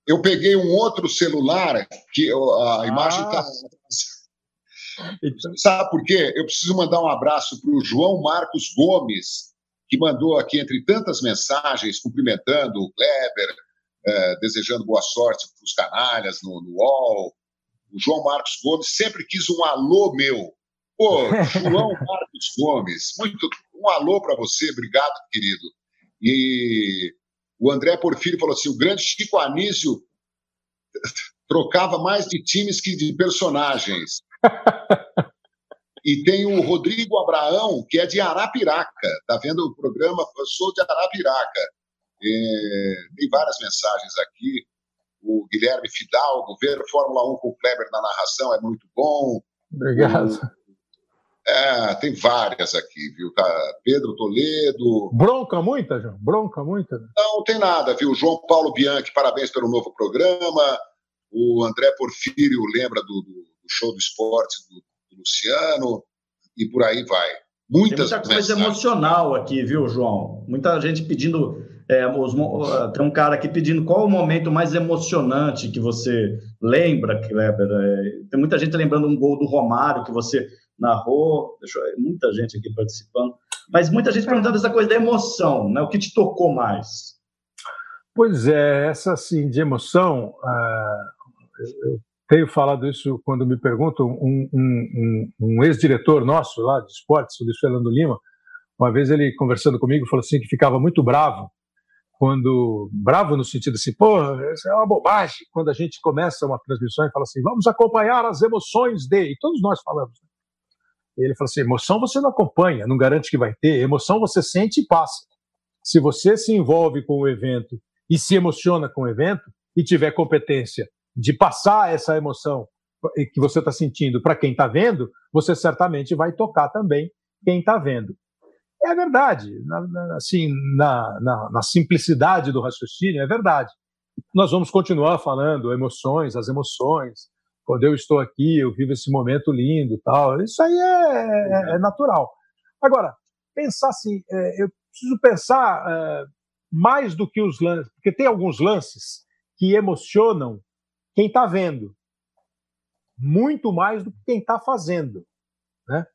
S1: Eu peguei um outro celular que a imagem está. Ah. Então... Sabe por quê? Eu preciso mandar um abraço para o João Marcos Gomes, que mandou aqui, entre tantas mensagens, cumprimentando o Kleber, é, desejando boa sorte para os canalhas no, no UOL. O João Marcos Gomes sempre quis um alô meu. Pô, João Marcos Gomes, muito, um alô para você, obrigado, querido. E o André Porfírio falou assim: o grande Chico Anísio trocava mais de times que de personagens. E tem o Rodrigo Abraão, que é de Arapiraca. Está vendo o programa? Eu sou de Arapiraca. É, tem várias mensagens aqui. O Guilherme Fidalgo, ver Fórmula 1 com o Kleber na narração é muito bom.
S2: Obrigado.
S1: É, tem várias aqui, viu? Tá, Pedro Toledo.
S2: Bronca muita, João? Bronca muita?
S1: Não, não tem nada, viu? João Paulo Bianchi, parabéns pelo novo programa. O André Porfírio lembra do, do, do show do esporte do, do, Luciano e por aí vai. Muitas
S3: tem muita coisa mensagens. emocional aqui, viu, João? Muita gente pedindo. É, os, tem um cara aqui pedindo qual o momento mais emocionante que você lembra, Kleber. É, tem muita gente lembrando um gol do Romário que você narrou. Deixa eu, muita gente aqui participando. Mas muita gente perguntando essa coisa da emoção, né? O que te tocou mais?
S2: Pois é, essa assim de emoção. Uh eu tenho falado isso quando me perguntam, um, um, um ex-diretor nosso lá de esportes, o Luiz Fernando Lima, uma vez ele conversando comigo falou assim que ficava muito bravo quando bravo no sentido assim, pô, isso é uma bobagem quando a gente começa uma transmissão e fala assim, vamos acompanhar as emoções de, e todos nós falamos. Né? Ele falou assim, emoção você não acompanha, não garante que vai ter, emoção você sente e passa. Se você se envolve com o evento e se emociona com o evento e tiver competência de passar essa emoção que você está sentindo para quem está vendo, você certamente vai tocar também quem está vendo. É verdade, na, na, assim, na, na, simplicidade do raciocínio, é verdade. Nós vamos continuar falando emoções, as emoções. Quando eu estou aqui, eu vivo esse momento lindo, tal. Isso aí é, é, é natural. Agora, pensar assim, é, eu preciso pensar é, mais do que os lances, porque tem alguns lances que emocionam quem está vendo, muito mais do que quem está fazendo. Né?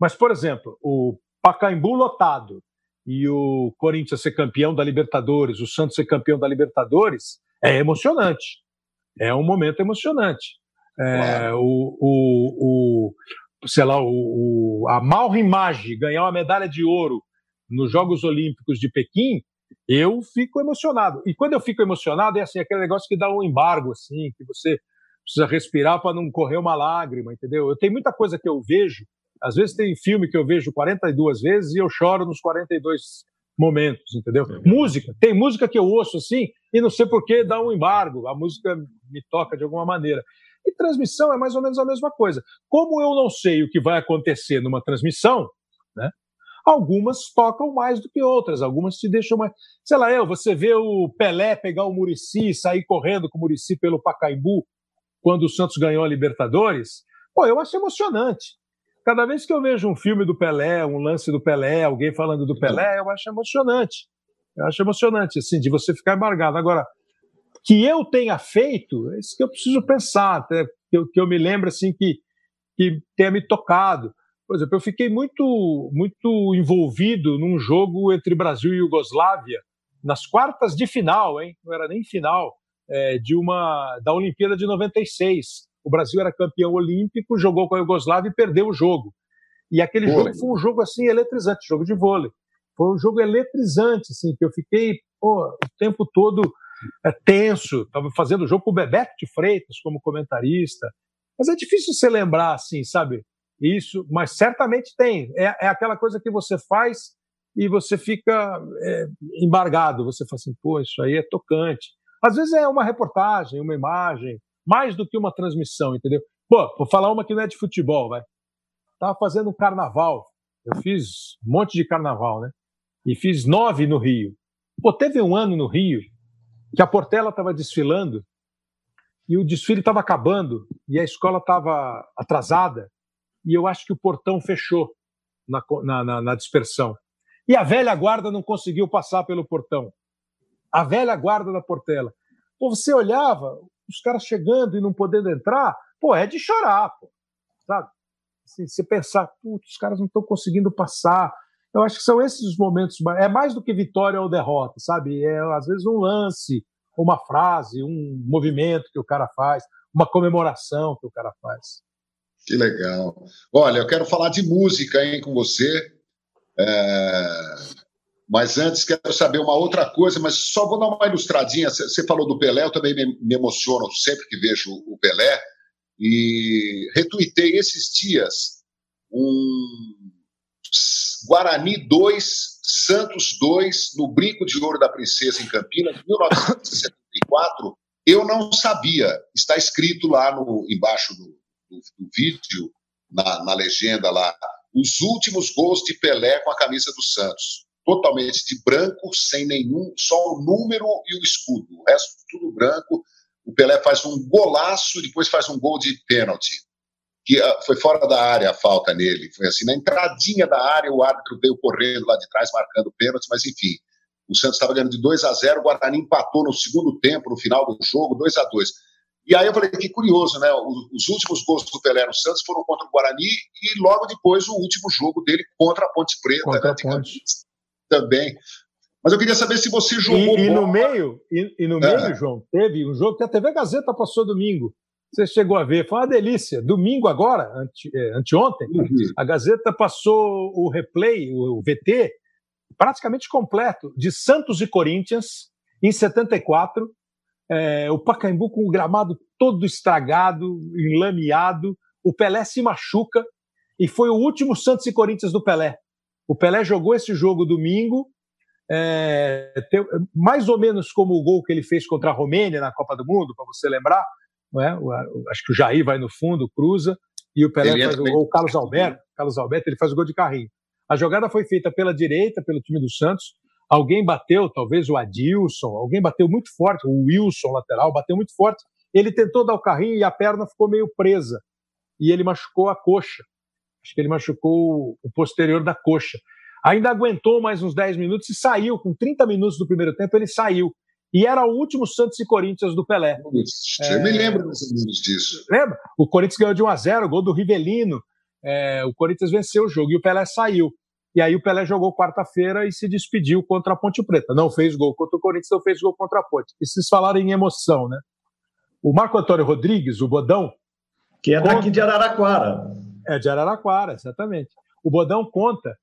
S2: Mas, por exemplo, o Pacaembu lotado e o Corinthians ser campeão da Libertadores, o Santos ser campeão da Libertadores, é emocionante. É um momento emocionante. É, o, o, o, sei lá, o, o, a Malrim Maggi ganhar uma medalha de ouro nos Jogos Olímpicos de Pequim eu fico emocionado. E quando eu fico emocionado, é assim, aquele negócio que dá um embargo, assim, que você precisa respirar para não correr uma lágrima, entendeu? Eu tenho muita coisa que eu vejo, às vezes tem filme que eu vejo 42 vezes e eu choro nos 42 momentos, entendeu? É. Música, tem música que eu ouço assim e não sei por que dá um embargo, a música me toca de alguma maneira. E transmissão é mais ou menos a mesma coisa. Como eu não sei o que vai acontecer numa transmissão, né? Algumas tocam mais do que outras, algumas te deixam mais. Sei lá, eu, você vê o Pelé pegar o Murici e sair correndo com o Murici pelo Pacaembu quando o Santos ganhou a Libertadores. Pô, eu acho emocionante. Cada vez que eu vejo um filme do Pelé, um lance do Pelé, alguém falando do Pelé, eu acho emocionante. Eu acho emocionante, assim, de você ficar embargado. Agora, que eu tenha feito, é isso que eu preciso pensar, que, eu, que eu me lembro, assim, que, que tenha me tocado. Por exemplo, eu fiquei muito, muito envolvido num jogo entre Brasil e Iugoslávia, nas quartas de final, hein? não era nem final, é, de uma da Olimpíada de 96. O Brasil era campeão olímpico, jogou com a Iugoslávia e perdeu o jogo. E aquele jogo foi um jogo assim eletrizante, jogo de vôlei. Foi um jogo eletrizante, assim, que eu fiquei pô, o tempo todo é, tenso. Estava fazendo o jogo com o Bebeto de Freitas como comentarista. Mas é difícil você lembrar, assim, sabe? isso, mas certamente tem. É, é aquela coisa que você faz e você fica é, embargado. Você fala assim, pô, isso aí é tocante. Às vezes é uma reportagem, uma imagem, mais do que uma transmissão, entendeu? Pô, vou falar uma que não é de futebol, vai. Tava fazendo um carnaval. Eu fiz um monte de carnaval, né? E fiz nove no Rio. Pô, teve um ano no Rio que a Portela estava desfilando e o desfile estava acabando e a escola estava atrasada e eu acho que o portão fechou na, na, na dispersão. E a velha guarda não conseguiu passar pelo portão. A velha guarda da Portela. Pô, você olhava, os caras chegando e não podendo entrar, pô, é de chorar, pô, sabe? Assim, você pensar, putz, os caras não estão conseguindo passar. Eu acho que são esses os momentos, é mais do que vitória ou derrota, sabe? É às vezes um lance, uma frase, um movimento que o cara faz, uma comemoração que o cara faz.
S1: Que legal. Olha, eu quero falar de música hein, com você. É... Mas antes quero saber uma outra coisa, mas só vou dar uma ilustradinha. Você falou do Pelé, eu também me emociono sempre que vejo o Pelé. E retuitei esses dias um Guarani 2, Santos 2, no Brinco de Ouro da Princesa, em Campinas, 1974. Eu não sabia. Está escrito lá no, embaixo do, do, do vídeo, na, na legenda lá, os últimos gols de Pelé com a camisa do Santos. Totalmente de branco, sem nenhum, só o número e o escudo. O resto tudo branco. O Pelé faz um golaço, depois faz um gol de pênalti. Que ah, foi fora da área a falta nele. Foi assim, na entradinha da área, o árbitro veio correndo lá de trás, marcando pênalti, mas enfim. O Santos estava ganhando de 2 a 0 o Guarani empatou no segundo tempo, no final do jogo, 2 a 2 e aí eu falei, que curioso, né? Os últimos gols do Pelé no Santos foram contra o Guarani e logo depois o último jogo dele contra a Ponte Preta.
S2: Contra né? a Ponte.
S1: Também. Mas eu queria saber se você jogou.
S2: E, e no meio, e, e no é. meio, João, teve um jogo que a TV Gazeta passou domingo. Você chegou a ver, foi uma delícia. Domingo agora, ante, é, anteontem, uhum. a Gazeta passou o replay, o, o VT, praticamente completo, de Santos e Corinthians, em 74, é, o Pacaembu com o gramado todo estragado, enlameado, o Pelé se machuca e foi o último Santos e Corinthians do Pelé. O Pelé jogou esse jogo domingo, é, tem, mais ou menos como o gol que ele fez contra a Romênia na Copa do Mundo, para você lembrar. É? O, acho que o Jair vai no fundo, cruza, e o Pelé ele faz o gol. O Carlos Alberto, Carlos Alberto, ele faz o gol de carrinho. A jogada foi feita pela direita, pelo time do Santos, Alguém bateu, talvez o Adilson, alguém bateu muito forte, o Wilson, lateral, bateu muito forte. Ele tentou dar o carrinho e a perna ficou meio presa. E ele machucou a coxa. Acho que ele machucou o posterior da coxa. Ainda aguentou mais uns 10 minutos e saiu. Com 30 minutos do primeiro tempo, ele saiu. E era o último Santos e Corinthians do Pelé.
S1: Eu é... me lembro mais ou menos disso.
S2: Lembra? O Corinthians ganhou de 1 a 0 gol do Rivelino. É, o Corinthians venceu o jogo e o Pelé saiu. E aí o Pelé jogou quarta-feira e se despediu contra a Ponte Preta. Não fez gol contra o Corinthians, não fez gol contra a Ponte. E vocês falaram em emoção, né? O Marco Antônio Rodrigues, o Bodão.
S3: Que é daqui conta... de Araraquara.
S2: É, de Araraquara, exatamente. O Bodão conta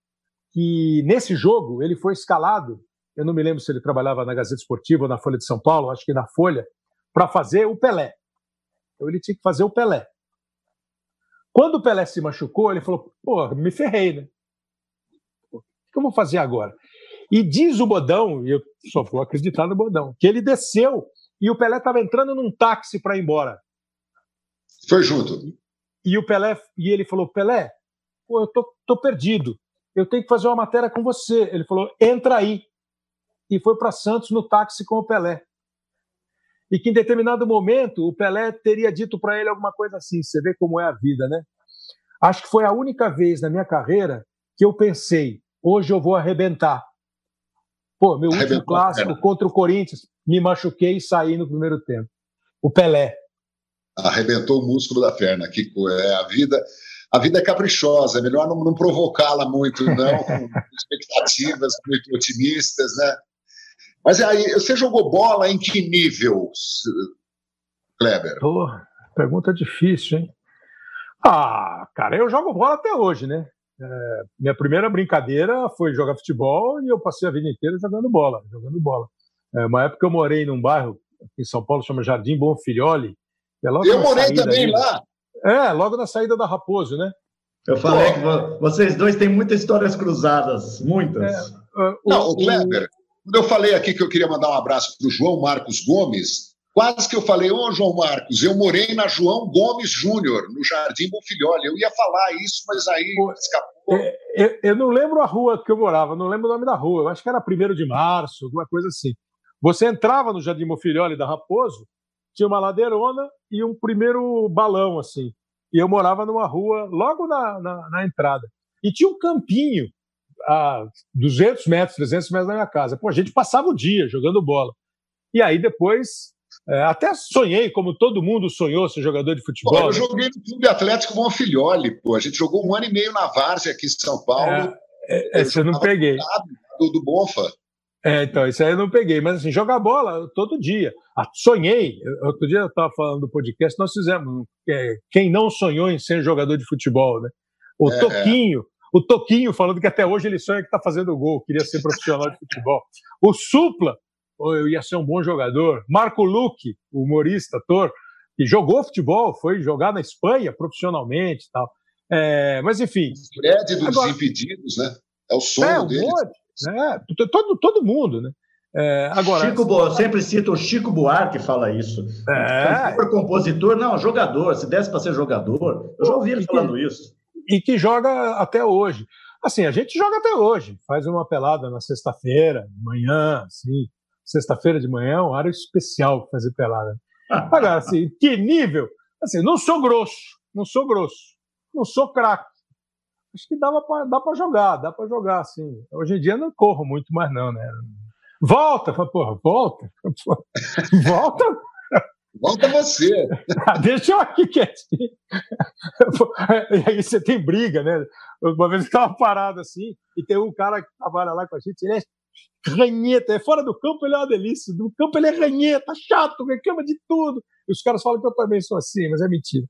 S2: que nesse jogo ele foi escalado. Eu não me lembro se ele trabalhava na Gazeta Esportiva ou na Folha de São Paulo, acho que na Folha, para fazer o Pelé. Então ele tinha que fazer o Pelé. Quando o Pelé se machucou, ele falou: pô, me ferrei, né? O que eu vou fazer agora? E diz o Bodão, e eu só vou acreditar no Bodão, que ele desceu e o Pelé estava entrando num táxi para ir embora.
S1: Foi junto.
S2: E o Pelé, e ele falou: Pelé, pô, eu tô, tô perdido. Eu tenho que fazer uma matéria com você. Ele falou: entra aí. E foi para Santos no táxi com o Pelé. E que em determinado momento o Pelé teria dito para ele alguma coisa assim: você vê como é a vida, né? Acho que foi a única vez na minha carreira que eu pensei: hoje eu vou arrebentar. Pô, meu último Arrebentou, clássico contra o Corinthians, me machuquei e saí no primeiro tempo. O Pelé.
S1: Arrebentou o músculo da perna. Que é a vida. A vida é caprichosa, é melhor não, não provocá-la muito, não, com expectativas muito otimistas, né? Mas aí, você jogou bola em que nível, Kleber?
S2: Pergunta difícil, hein? Ah, cara, eu jogo bola até hoje, né? É, minha primeira brincadeira foi jogar futebol e eu passei a vida inteira jogando bola, jogando bola. É, uma época eu morei num bairro em São Paulo chama Jardim Bom Filhole.
S1: É eu morei também ali, lá.
S2: É, logo na saída da Raposo, né?
S3: Eu falei Pô, que vocês dois têm muitas histórias cruzadas, muitas. É,
S1: uh, Não, o, o Kleber, quando eu falei aqui que eu queria mandar um abraço para o João Marcos Gomes, Quase que eu falei, ô João Marcos, eu morei na João Gomes Júnior, no Jardim Bonfilholi. Eu ia falar isso, mas aí Pô, escapou.
S2: É, eu, eu, não lembro a rua que eu morava, não lembro o nome da rua. Eu acho que era 1 de março, alguma coisa assim. Você entrava no Jardim Bonfilholi da Raposo, tinha uma ladeirona e um primeiro balão, assim. E eu morava numa rua logo na, na, na entrada. E tinha um campinho a 200 metros, 300 metros da minha casa. Pô, a gente passava o dia jogando bola. E aí depois é, até sonhei, como todo mundo sonhou, ser jogador de futebol. Pô,
S1: eu joguei no Clube Atlético Bonfilholi, pô. A gente jogou um ano e meio na Várzea aqui em São Paulo.
S2: É, é, esse eu não peguei.
S1: Do, do Bonfa.
S2: É, então, isso aí eu não peguei, mas assim, jogar bola todo dia. Ah, sonhei, outro dia eu estava falando do podcast, nós fizemos é, quem não sonhou em ser jogador de futebol, né? O é, Toquinho, o Toquinho falando que até hoje ele sonha que está fazendo gol, queria ser profissional de futebol. O Supla, eu ia ser um bom jogador. Marco Luque, humorista, ator, que jogou futebol, foi jogar na Espanha profissionalmente e tal. É, mas enfim.
S1: Fred dos Agora, Impedidos, né? É o sonho é, um dele. Monte,
S2: né? Todo, todo mundo, né? É, agora,
S3: Chico Bo... eu sempre cito o Chico Buarque fala isso. É. Super compositor, não, jogador. Se desse para ser jogador, eu já ouvi ele falando isso.
S2: E que joga até hoje. Assim, a gente joga até hoje. Faz uma pelada na sexta-feira, de manhã, assim. Sexta-feira de manhã é um área especial para fazer pelada. Agora, assim, que nível? Assim, não sou grosso, não sou grosso, não sou craque acho que dava pra, dá para jogar, dá para jogar, assim. Hoje em dia não corro muito mais, não, né? Volta, porra, volta, volta.
S1: Volta você.
S2: Ah, deixa eu aqui quietinho. E aí você tem briga, né? Uma vez eu estava parado assim, e tem um cara que trabalha lá com a gente, ele é ranheta, é fora do campo ele é uma delícia, no campo ele é ranheta, chato, reclama de tudo. E os caras falam que eu também sou assim, mas é mentira.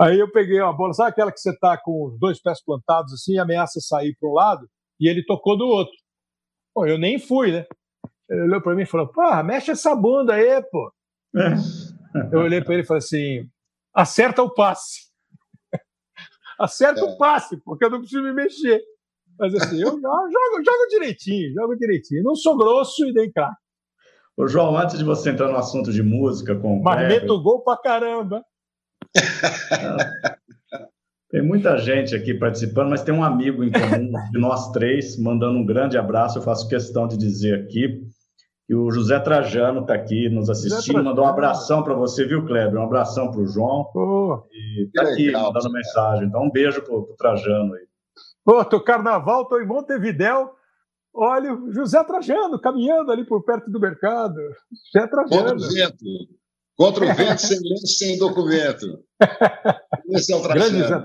S2: Aí eu peguei uma bola, sabe aquela que você tá com os dois pés plantados assim, ameaça sair para um lado, e ele tocou do outro. Pô, eu nem fui, né? Ele olhou para mim e falou: Porra, mexe essa bunda aí, pô. É. Eu olhei para ele e falei assim: acerta o passe. acerta é. o passe, porque eu não preciso me mexer. Mas assim, eu jogo, jogo direitinho, jogo direitinho. Não sou grosso e nem craque.
S3: Ô, João, antes de você entrar no assunto de música com
S2: Mas meto gol pra caramba.
S3: Tem muita gente aqui participando, mas tem um amigo em comum de nós três, mandando um grande abraço. Eu faço questão de dizer aqui que o José Trajano está aqui nos assistindo, mandou um abração para você, viu, Kleber? Um abração para o João. Oh, e está aqui legal, mandando mensagem. Então, um beijo para o Trajano aí.
S2: Pô, tô carnaval, tô em Montevidéu. Olha, o José Trajano caminhando ali por perto do mercado. José Trajano.
S1: Contra o vento, sem lei, sem documento.
S2: Esse é o Grande Zé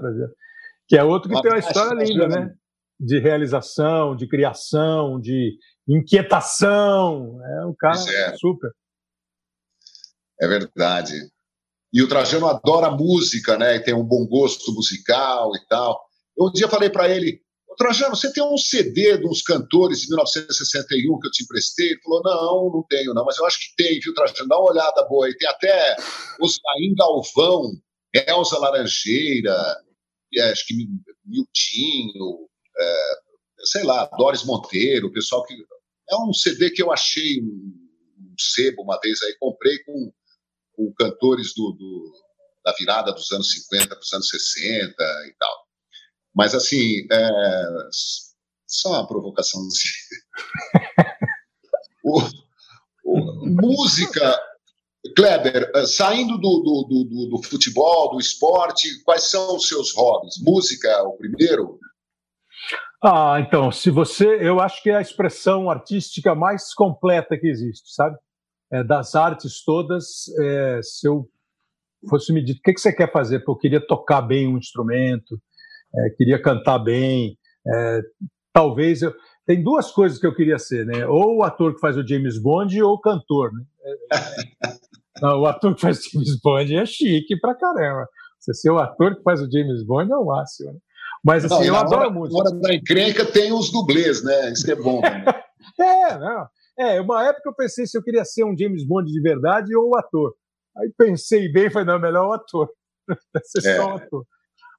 S2: Que é outro que Uma tem uma história linda, né? De realização, de criação, de inquietação. É um cara é. super.
S1: É verdade. E o Trajano adora música, né? E tem um bom gosto musical e tal. Eu um dia falei para ele: Trajano, você tem um CD de uns cantores de 1961 que eu te emprestei? Ele falou, não, não tenho não, mas eu acho que tem, viu, Trajano? Dá uma olhada boa aí. Tem até Osmaim Galvão, Elza Laranjeira, acho que Miltinho, é, sei lá, Doris Monteiro, o pessoal que... É um CD que eu achei um, um sebo uma vez aí, comprei com, com cantores do, do, da virada dos anos 50 para os anos 60 e tal. Mas, assim, é, só uma provocação. o, o, música, Kleber, é, saindo do, do, do, do, futebol, do esporte, quais são os seus hobbies? Música é o primeiro?
S2: Ah, então, se você. Eu acho que é a expressão artística mais completa que existe, sabe? É, das artes todas, é, se eu fosse me dizer o que, que você quer fazer, porque eu queria tocar bem um instrumento, é, queria cantar bem. É, talvez eu. Tem duas coisas que eu queria ser, né? Ou o ator que faz o James Bond ou o cantor, né? Não, o ator que faz o James Bond é chique pra caramba. Você ser o ator que faz o James Bond é o máximo, né? Mas assim, não, eu adoro hora, música.
S1: Na hora da encrenca tem os dublês, né? Isso é bom. Né?
S2: é, não. É, uma época eu pensei se eu queria ser um James Bond de verdade ou o ator. Aí pensei bem, falei, não, melhor o ator. ser é. só o ator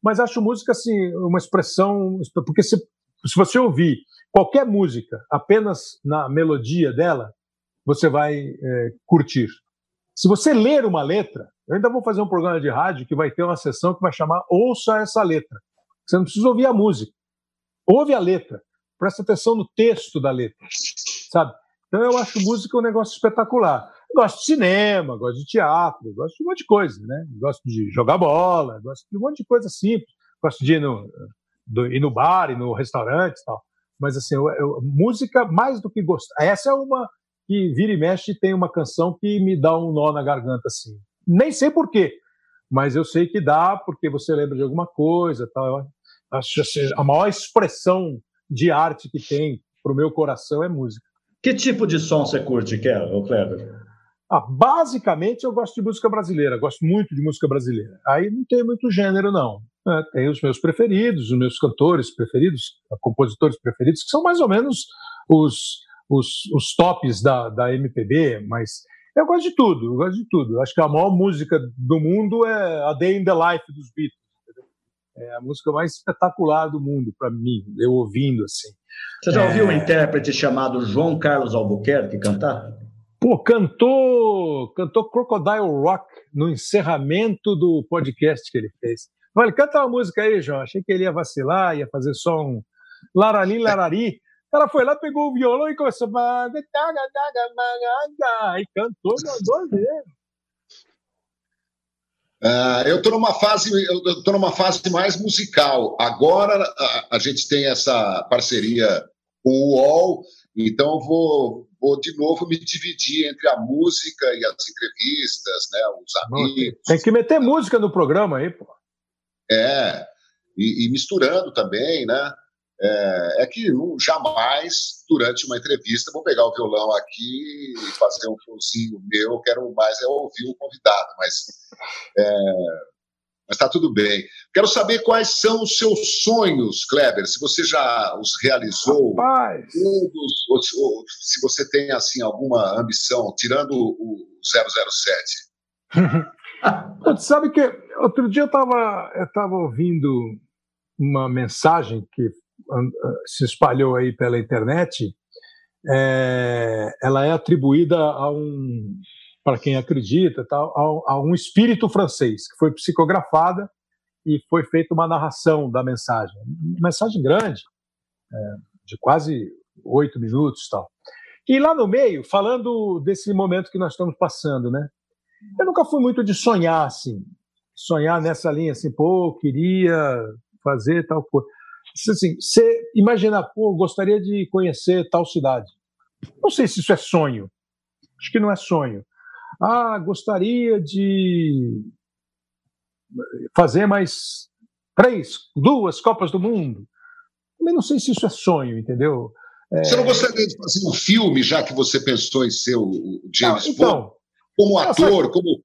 S2: mas acho música assim uma expressão porque se, se você ouvir qualquer música apenas na melodia dela você vai é, curtir. Se você ler uma letra eu ainda vou fazer um programa de rádio que vai ter uma sessão que vai chamar ouça essa letra. Você não precisa ouvir a música. Ouve a letra. Presta atenção no texto da letra sabe? Então eu acho música um negócio espetacular gosto de cinema, gosto de teatro, gosto de um monte de coisa, né? Gosto de jogar bola, gosto de um monte de coisa simples. Gosto de ir no, do, ir no bar, ir no restaurante e tal. Mas, assim, eu, eu, música, mais do que gostar. Essa é uma que vira e mexe tem uma canção que me dá um nó na garganta, assim. Nem sei por quê, mas eu sei que dá porque você lembra de alguma coisa tal. Acho assim, a maior expressão de arte que tem para o meu coração é música.
S3: Que tipo de som você curte, Kleber?
S2: Ah, basicamente, eu gosto de música brasileira, gosto muito de música brasileira. Aí não tem muito gênero, não. É, tem os meus preferidos, os meus cantores preferidos, compositores preferidos, que são mais ou menos os, os, os tops da, da MPB, mas eu gosto de tudo, eu gosto de tudo. Acho que a maior música do mundo é a Day in the Life dos Beatles. É a música mais espetacular do mundo para mim, eu ouvindo assim.
S3: Você já ouviu é... um intérprete chamado João Carlos Albuquerque cantar?
S2: Pô, cantou, cantou Crocodile Rock no encerramento do podcast que ele fez. Olha, canta uma música aí, João. Achei que ele ia vacilar, ia fazer só um larali, larari. Cara foi lá, pegou o violão e começou. E cantou, mandou.
S1: Uh, eu estou numa fase, eu estou numa fase mais musical. Agora a, a, gente tem essa parceria com o UOL, então eu vou, vou de novo me dividir entre a música e as entrevistas, né, os amigos.
S2: Tem que meter música no programa aí, pô.
S1: É, e, e misturando também, né? É, é, que não, jamais, durante uma entrevista, vou pegar o violão aqui e fazer um showzinho meu, quero mais é ouvir o convidado, mas é, mas está tudo bem. Quero saber quais são os seus sonhos, Kleber, se você já os realizou, todos, ou, ou, se você tem assim alguma ambição, tirando o 007.
S2: Você sabe que outro dia eu estava eu tava ouvindo uma mensagem que se espalhou aí pela internet, é, ela é atribuída a um, para quem acredita, tal, a, a, um espírito francês que foi psicografada e foi feita uma narração da mensagem, uma mensagem grande, é, de quase oito minutos, tal. E lá no meio, falando desse momento que nós estamos passando, né? Eu nunca fui muito de sonhar assim, sonhar nessa linha assim, pô, queria fazer tal coisa assim, você imagina, pô, gostaria de conhecer tal cidade. Não sei se isso é sonho. Acho que não é sonho. Ah, gostaria de fazer mais três, duas Copas do Mundo. Também não sei se isso é sonho, entendeu?
S1: É... Você não gostaria de fazer um filme, já que você pensou em ser o James não, então, Bond? Como ator, como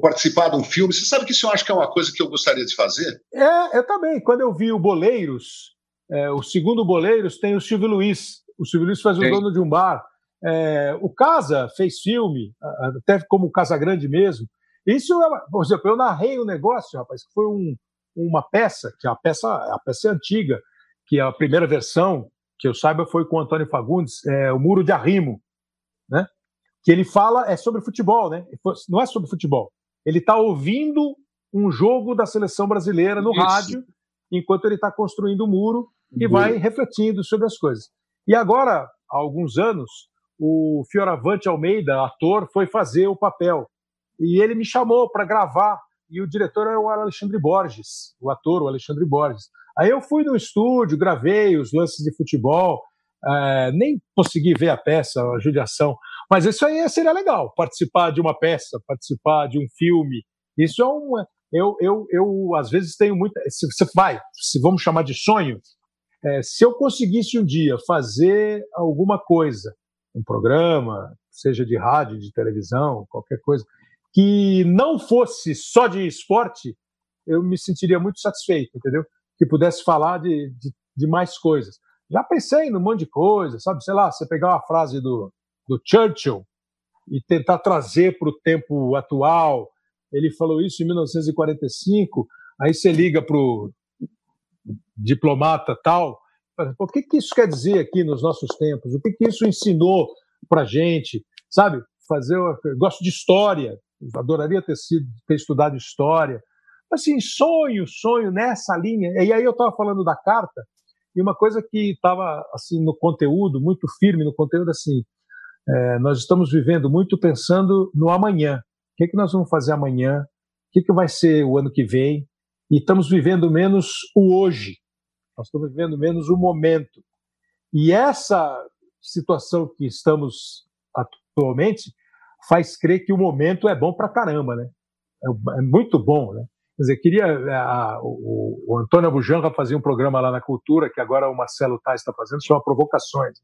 S1: participar de um filme. Você sabe que isso eu acho que é uma coisa que eu gostaria de fazer?
S2: É, eu também. Quando eu vi o Boleiros, é, o segundo Boleiros tem o Silvio Luiz. O Silvio Luiz faz o dono de um bar. É, o Casa fez filme, até como Casa Grande mesmo. Isso, é, por exemplo, eu narrei o um negócio, rapaz, que foi um, uma peça, que a peça, a peça é antiga, que a primeira versão, que eu saiba, foi com o Antônio Fagundes, é, o Muro de Arrimo, né? que ele fala é sobre futebol, né? Não é sobre futebol. Ele está ouvindo um jogo da seleção brasileira no Isso. rádio, enquanto ele está construindo o um muro e vai refletindo sobre as coisas. E agora, há alguns anos, o Fioravante Almeida, ator, foi fazer o papel. E ele me chamou para gravar. E o diretor era o Alexandre Borges, o ator, o Alexandre Borges. Aí eu fui no estúdio, gravei os lances de futebol, é, nem consegui ver a peça, a judiação, mas isso aí seria legal, participar de uma peça, participar de um filme. Isso é um. Eu, eu, eu às vezes tenho muita. Se você vai, se vamos chamar de sonho, é, se eu conseguisse um dia fazer alguma coisa, um programa, seja de rádio, de televisão, qualquer coisa, que não fosse só de esporte, eu me sentiria muito satisfeito, entendeu? Que pudesse falar de, de, de mais coisas. Já pensei num monte de coisa, sabe? Sei lá, você pegar uma frase do, do Churchill e tentar trazer para o tempo atual. Ele falou isso em 1945. Aí você liga para o diplomata tal. O que, que isso quer dizer aqui nos nossos tempos? O que, que isso ensinou para gente? Sabe? Fazer. Eu gosto de história. Adoraria ter sido ter estudado história. Assim, sonho, sonho nessa linha. E aí eu estava falando da carta e uma coisa que estava assim no conteúdo muito firme no conteúdo assim é, nós estamos vivendo muito pensando no amanhã. O que, que nós vamos fazer amanhã? O que, que vai ser o ano que vem? E estamos vivendo menos o hoje. Nós estamos vivendo menos o momento. E essa situação que estamos atualmente faz crer que o momento é bom para caramba, né? É, é, muito bom, né? Quer dizer, queria. É, a, o, o Antônio Abujanra fazia um programa lá na Cultura, que agora o Marcelo Tais está fazendo, chama Provocações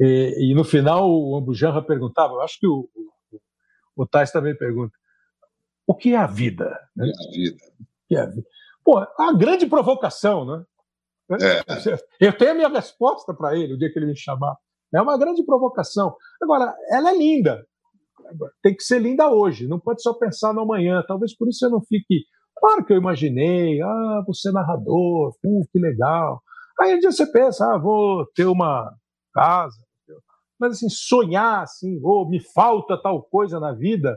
S2: E, e no final o Ambujanra perguntava, eu acho que o, o, o Tais também pergunta, o que é a vida?
S1: Né? O que é a vida?
S2: O que é a vida? Pô, a grande provocação, né? É. Eu tenho a minha resposta para ele o dia que ele me chamar. É uma grande provocação. Agora, ela é linda. Tem que ser linda hoje, não pode só pensar no amanhã. Talvez por isso eu não fique. Claro que eu imaginei, ah, você é narrador, uh, que legal. Aí um dia você pensa, ah, vou ter uma casa. Mas assim, sonhar assim, oh, me falta tal coisa na vida,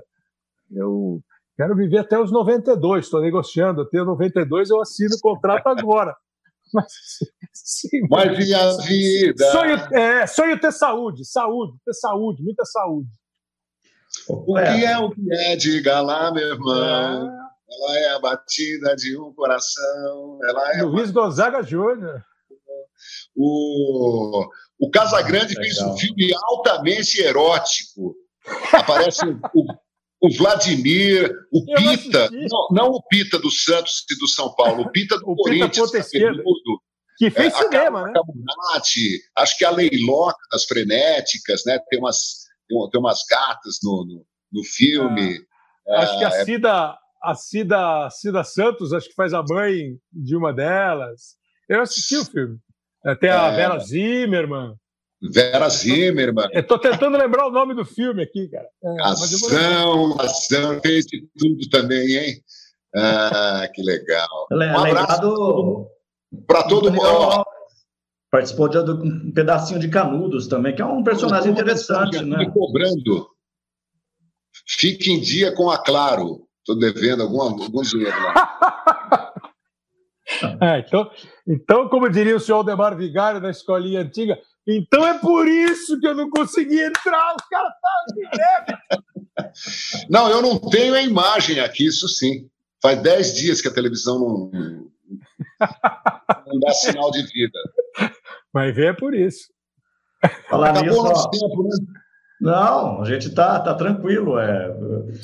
S2: eu quero viver até os 92, estou negociando, até 92 eu assino o contrato agora.
S1: Mas, sim, mas e a vida?
S2: Sonho, é, sonho ter saúde, saúde, ter saúde, muita saúde.
S1: O é. que é o que é? Diga lá, meu irmão. É. Ela é a batida de um coração. Ela é
S2: Luiz uma... Gonzaga Júnior.
S1: O, o Casagrande fez um filme altamente erótico. Aparece o, o Vladimir, o Eu Pita, não, não, o Pita do Santos e do São Paulo, o Pita do o Corinthians, Pita
S2: que fez é, cinema, né?
S1: Cabunati, acho que a Leiloca das Frenéticas, né? Tem umas, tem umas gatas no, no, no filme.
S2: É, acho que a é Cida, a Cida, Cida Santos, acho que faz a mãe de uma delas. Eu assisti o filme. Tem a é. Vera Zimmerman.
S1: Vera Zimmerman.
S2: Eu tô tentando lembrar o nome do filme aqui, cara.
S1: É, ação, ação, fez de tudo também, hein? Ah, que legal.
S3: Um abraço
S1: para todo mundo.
S3: Participou de um pedacinho de Canudos também, que é um personagem interessante, né? Me
S1: cobrando. Fique em dia com a Claro. Estou devendo algum, algum dinheiro lá.
S2: é, então, então, como diria o senhor Aldemar Vigário da escolinha antiga, então é por isso que eu não consegui entrar, os caras
S1: estão Não, eu não tenho a imagem aqui, isso sim. Faz dez dias que a televisão não, não dá sinal de vida.
S2: Vai ver é por isso.
S3: Falar Acabou nisso, nosso tempo, né? Não, a gente tá, tá tranquilo. É...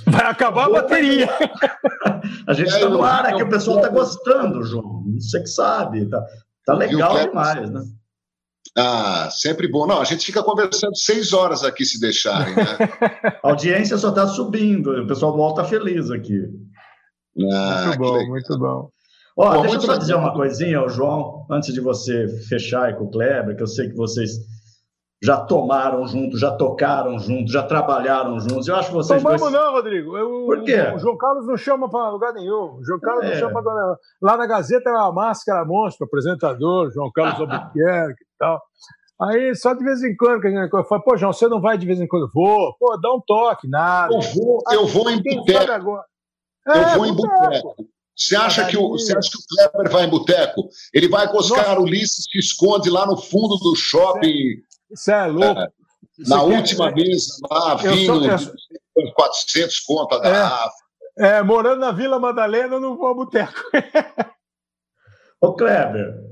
S2: Vai acabar a bateria.
S3: a gente está é, no ar, é que o pessoal está gostando, João. Você que sabe. Tá, tá legal demais, né?
S1: Ah, sempre bom. Não, a gente fica conversando seis horas aqui se deixarem, né?
S3: a audiência só está subindo, o pessoal volta feliz aqui.
S2: Ah, muito bom, muito bom.
S3: Ó, bom, deixa eu só dizer uma coisinha, João, antes de você fechar aí com o Kleber, que eu sei que vocês já tomaram juntos, já tocaram juntos, já trabalharam juntos. Eu acho que vocês.
S2: Tomamos
S3: dois...
S2: não, Rodrigo. Eu,
S3: Por quê?
S2: O João Carlos não chama para lugar nenhum. O João Carlos é. não chama para. Lá na Gazeta é uma máscara monstro, apresentador, João Carlos Albuquerque tal. Aí só de vez em quando que a gente fala, pô, João, você não vai de vez em quando? Vou, pô, dá um toque, nada.
S1: Eu vou, eu vou em boteco. É, eu vou em boteco. Você acha, que o, você acha que o Kleber vai em boteco? Ele vai com Oscar Nossa. Ulisses, se esconde lá no fundo do shopping.
S2: Isso é louco. É,
S1: na última quer... mesa, lá, vindo, eu... 400 conto a é. garrafa.
S2: É, é, morando na Vila Madalena, eu não vou a boteco.
S3: Ô, Kleber,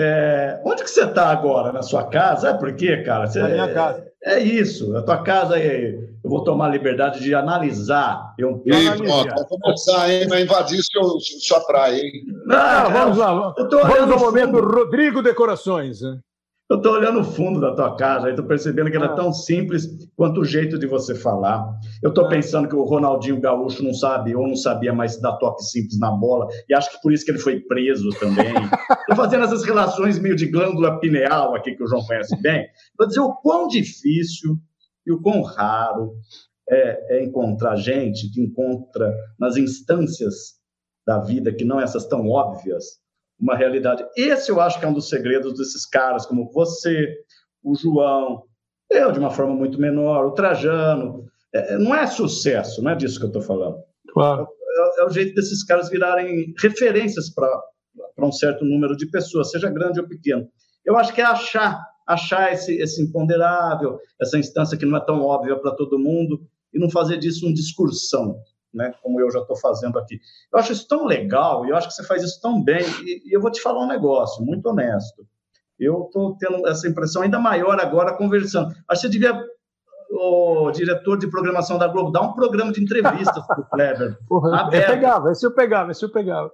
S3: é, onde que você está agora? Na sua casa? É por quê, cara? Você,
S2: na minha casa.
S3: É, é isso, a tua casa é, eu vou tomar a liberdade de analisar. Eu,
S1: eu Ih, pronto, vai começar, hein? Vai invadir seu, sua praia, hein?
S2: Não, ah, vamos lá. Vamos ao momento Rodrigo Decorações. Né?
S3: Eu estou olhando o fundo da tua casa e estou percebendo que ela é ah. tão simples quanto o jeito de você falar. Eu estou ah. pensando que o Ronaldinho Gaúcho não sabe ou não sabia mais dar toque simples na bola e acho que por isso que ele foi preso também. Estou fazendo essas relações meio de glândula pineal aqui que o João conhece bem. Para dizer o quão difícil e o quão raro é, é encontrar gente que encontra nas instâncias da vida que não essas tão óbvias uma realidade. Esse eu acho que é um dos segredos desses caras, como você, o João, eu de uma forma muito menor, o Trajano. É, é não é sucesso, não é disso que eu estou falando.
S2: Claro.
S3: É, é, o jeito desses caras virarem referências para um certo número de pessoas, seja grande ou pequeno. Eu acho que é achar, achar esse, esse imponderável, essa instância que não é tão óbvia para todo mundo, e não fazer disso um discursão né, como eu já estou fazendo aqui. Eu acho isso tão legal e eu acho que você faz isso tão bem. E, e eu vou te falar um negócio, muito honesto. Eu estou tendo essa impressão ainda maior agora conversando. Acho que você devia, o diretor de programação da Globo, dar um programa de entrevistas para o Kleber.
S2: Porra, eu pegava, esse eu pegava, esse eu pegava.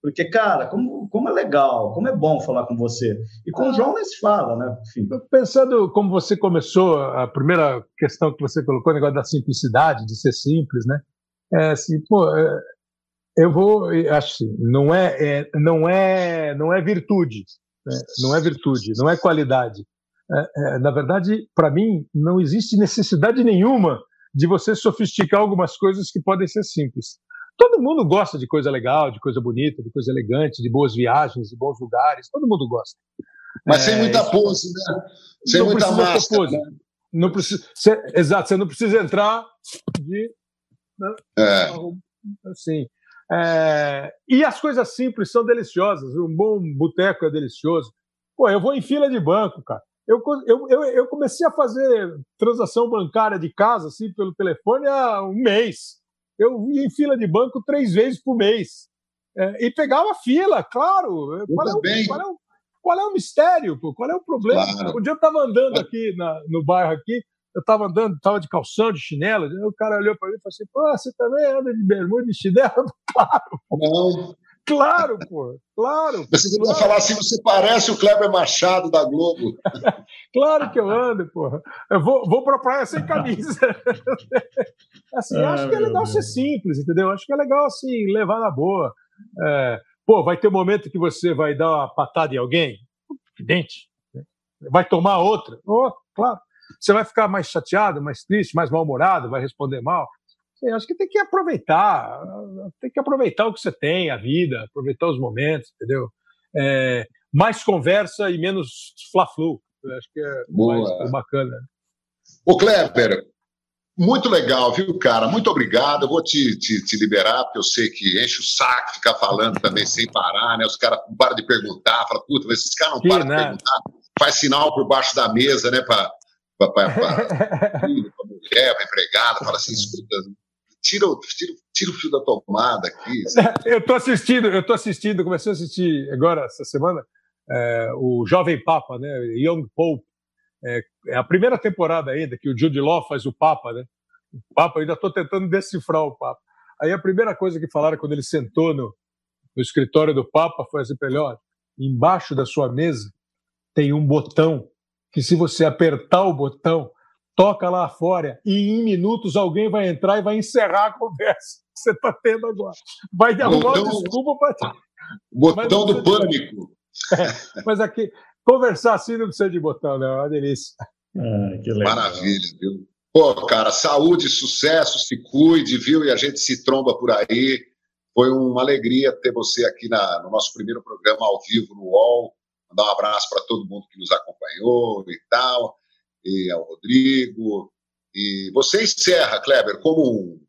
S3: Porque, cara, como como é legal, como é bom falar com você. E com o João nem se fala, né?
S2: Enfim. Pensando como você começou, a primeira questão que você colocou, o negócio da simplicidade, de ser simples, né? É assim, pô, é, eu vou, acho assim, não é, é, não é, não é virtude, né? não é virtude, não é qualidade. É, é, na verdade, para mim, não existe necessidade nenhuma de você sofisticar algumas coisas que podem ser simples. Todo mundo gosta de coisa legal, de coisa bonita, de coisa elegante, de boas viagens, de bons lugares. Todo mundo gosta.
S1: Mas sem é, muita pose, né? Sem muita máscara. Né?
S2: Não precisa, exato, você não precisa entrar de. Né? É. Assim. É, e as coisas simples são deliciosas. Um bom boteco é delicioso. Pô, eu vou em fila de banco, cara. Eu, eu, eu, eu comecei a fazer transação bancária de casa, assim, pelo telefone há um mês. Eu ia em fila de banco três vezes por mês. É, e pegava fila, claro. Qual é, o, qual, é o, qual é, o, mistério? Pô? Qual é o problema? Claro. Um dia eu estava andando aqui na, no bairro aqui, eu estava andando, estava de calção, de chinelo, o cara olhou para mim e falou assim, pô, você também anda de bermuda e de chinelo? Claro.
S1: Não.
S2: Claro, pô, claro.
S1: Você
S2: claro.
S1: vai falar assim, você parece o Kleber Machado da Globo.
S2: claro que eu ando, pô. Eu vou, vou pra praia sem camisa. assim, acho que é legal ser simples, entendeu? Acho que é legal, assim, levar na boa. É, pô, vai ter um momento que você vai dar uma patada em alguém? Evidente. Né? Vai tomar outra? Oh, claro. Você vai ficar mais chateado, mais triste, mais mal-humorado, vai responder mal? Eu acho que tem que aproveitar, tem que aproveitar o que você tem, a vida, aproveitar os momentos, entendeu? É, mais conversa e menos fla-flu. Acho que é Boa. mais bacana.
S1: Ô, Kleber, muito legal, viu, cara? Muito obrigado. Eu vou te, te, te, liberar, porque eu sei que enche o saco ficar falando também sem parar, né? Os caras param de perguntar, falam, puta, mas esses caras não param né? de perguntar. Faz sinal por baixo da mesa, né? Para a mulher, para empregada, fala assim, escuta, tira, tira, tira o fio da tomada aqui.
S2: Eu estou assistindo, eu estou assistindo, comecei a assistir agora, essa semana, é, o Jovem Papa, né? Young Pope. É, é, a primeira temporada ainda, que o Jude Law faz o Papa, né? O Papa, ainda estou tentando decifrar o Papa. Aí a primeira coisa que falaram quando ele sentou no, no escritório do Papa foi assim, melhor, embaixo da sua mesa tem um botão que se você apertar o botão, toca lá fora e em minutos alguém vai entrar e vai encerrar a conversa que você está tendo agora. Vai arrumar botão, desculpa para.
S1: Botão do pânico.
S2: É, mas aqui, conversar assim não precisa de botão, não, é uma delícia.
S1: Ah, Maravilha, viu? Pô, cara, saúde, sucesso, se cuide, viu? E a gente se tromba por aí. Foi uma alegria ter você aqui na, no nosso primeiro programa ao vivo no UOL. Mandar um abraço para todo mundo que nos acompanhou e tal e ao Rodrigo. E você encerra, Kleber, como um.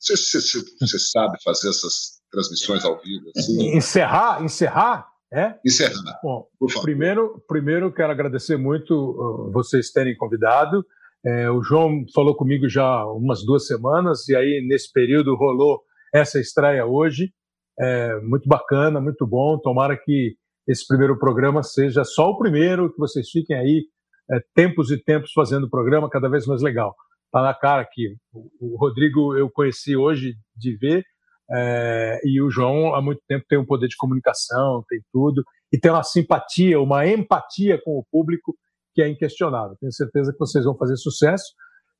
S1: Você, você, você sabe fazer essas transmissões ao vivo? Assim?
S2: Encerrar? Encerrar? É?
S1: Encerrar.
S2: Bom. Primeiro, primeiro quero agradecer muito uh, vocês terem convidado. É, o João falou comigo já há umas duas semanas, e aí nesse período rolou essa estreia hoje. É, muito bacana, muito bom. Tomara que esse primeiro programa seja só o primeiro, que vocês fiquem aí é, tempos e tempos fazendo o programa cada vez mais legal. Tá na cara que o, Rodrigo eu conheci hoje de ver é, e o João há muito tempo tem um poder de comunicação, tem tudo e tem uma simpatia, uma empatia com o público que é inquestionável. Tenho certeza que vocês vão fazer sucesso.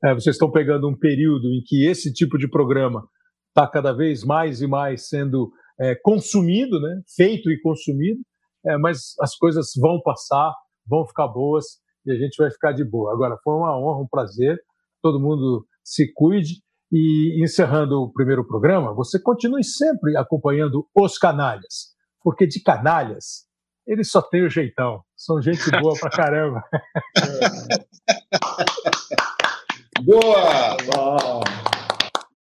S2: É, vocês estão pegando um período em que esse tipo de programa está cada vez mais e mais sendo é, consumido, né? feito e consumido, é, mas as coisas vão passar, vão ficar boas e a gente vai ficar de boa. Agora, foi uma honra, um prazer. Todo mundo se cuide. E encerrando o primeiro programa, você continue sempre acompanhando os canalhas, porque de canalhas eles só têm o jeitão. São gente boa pra caramba.
S1: boa!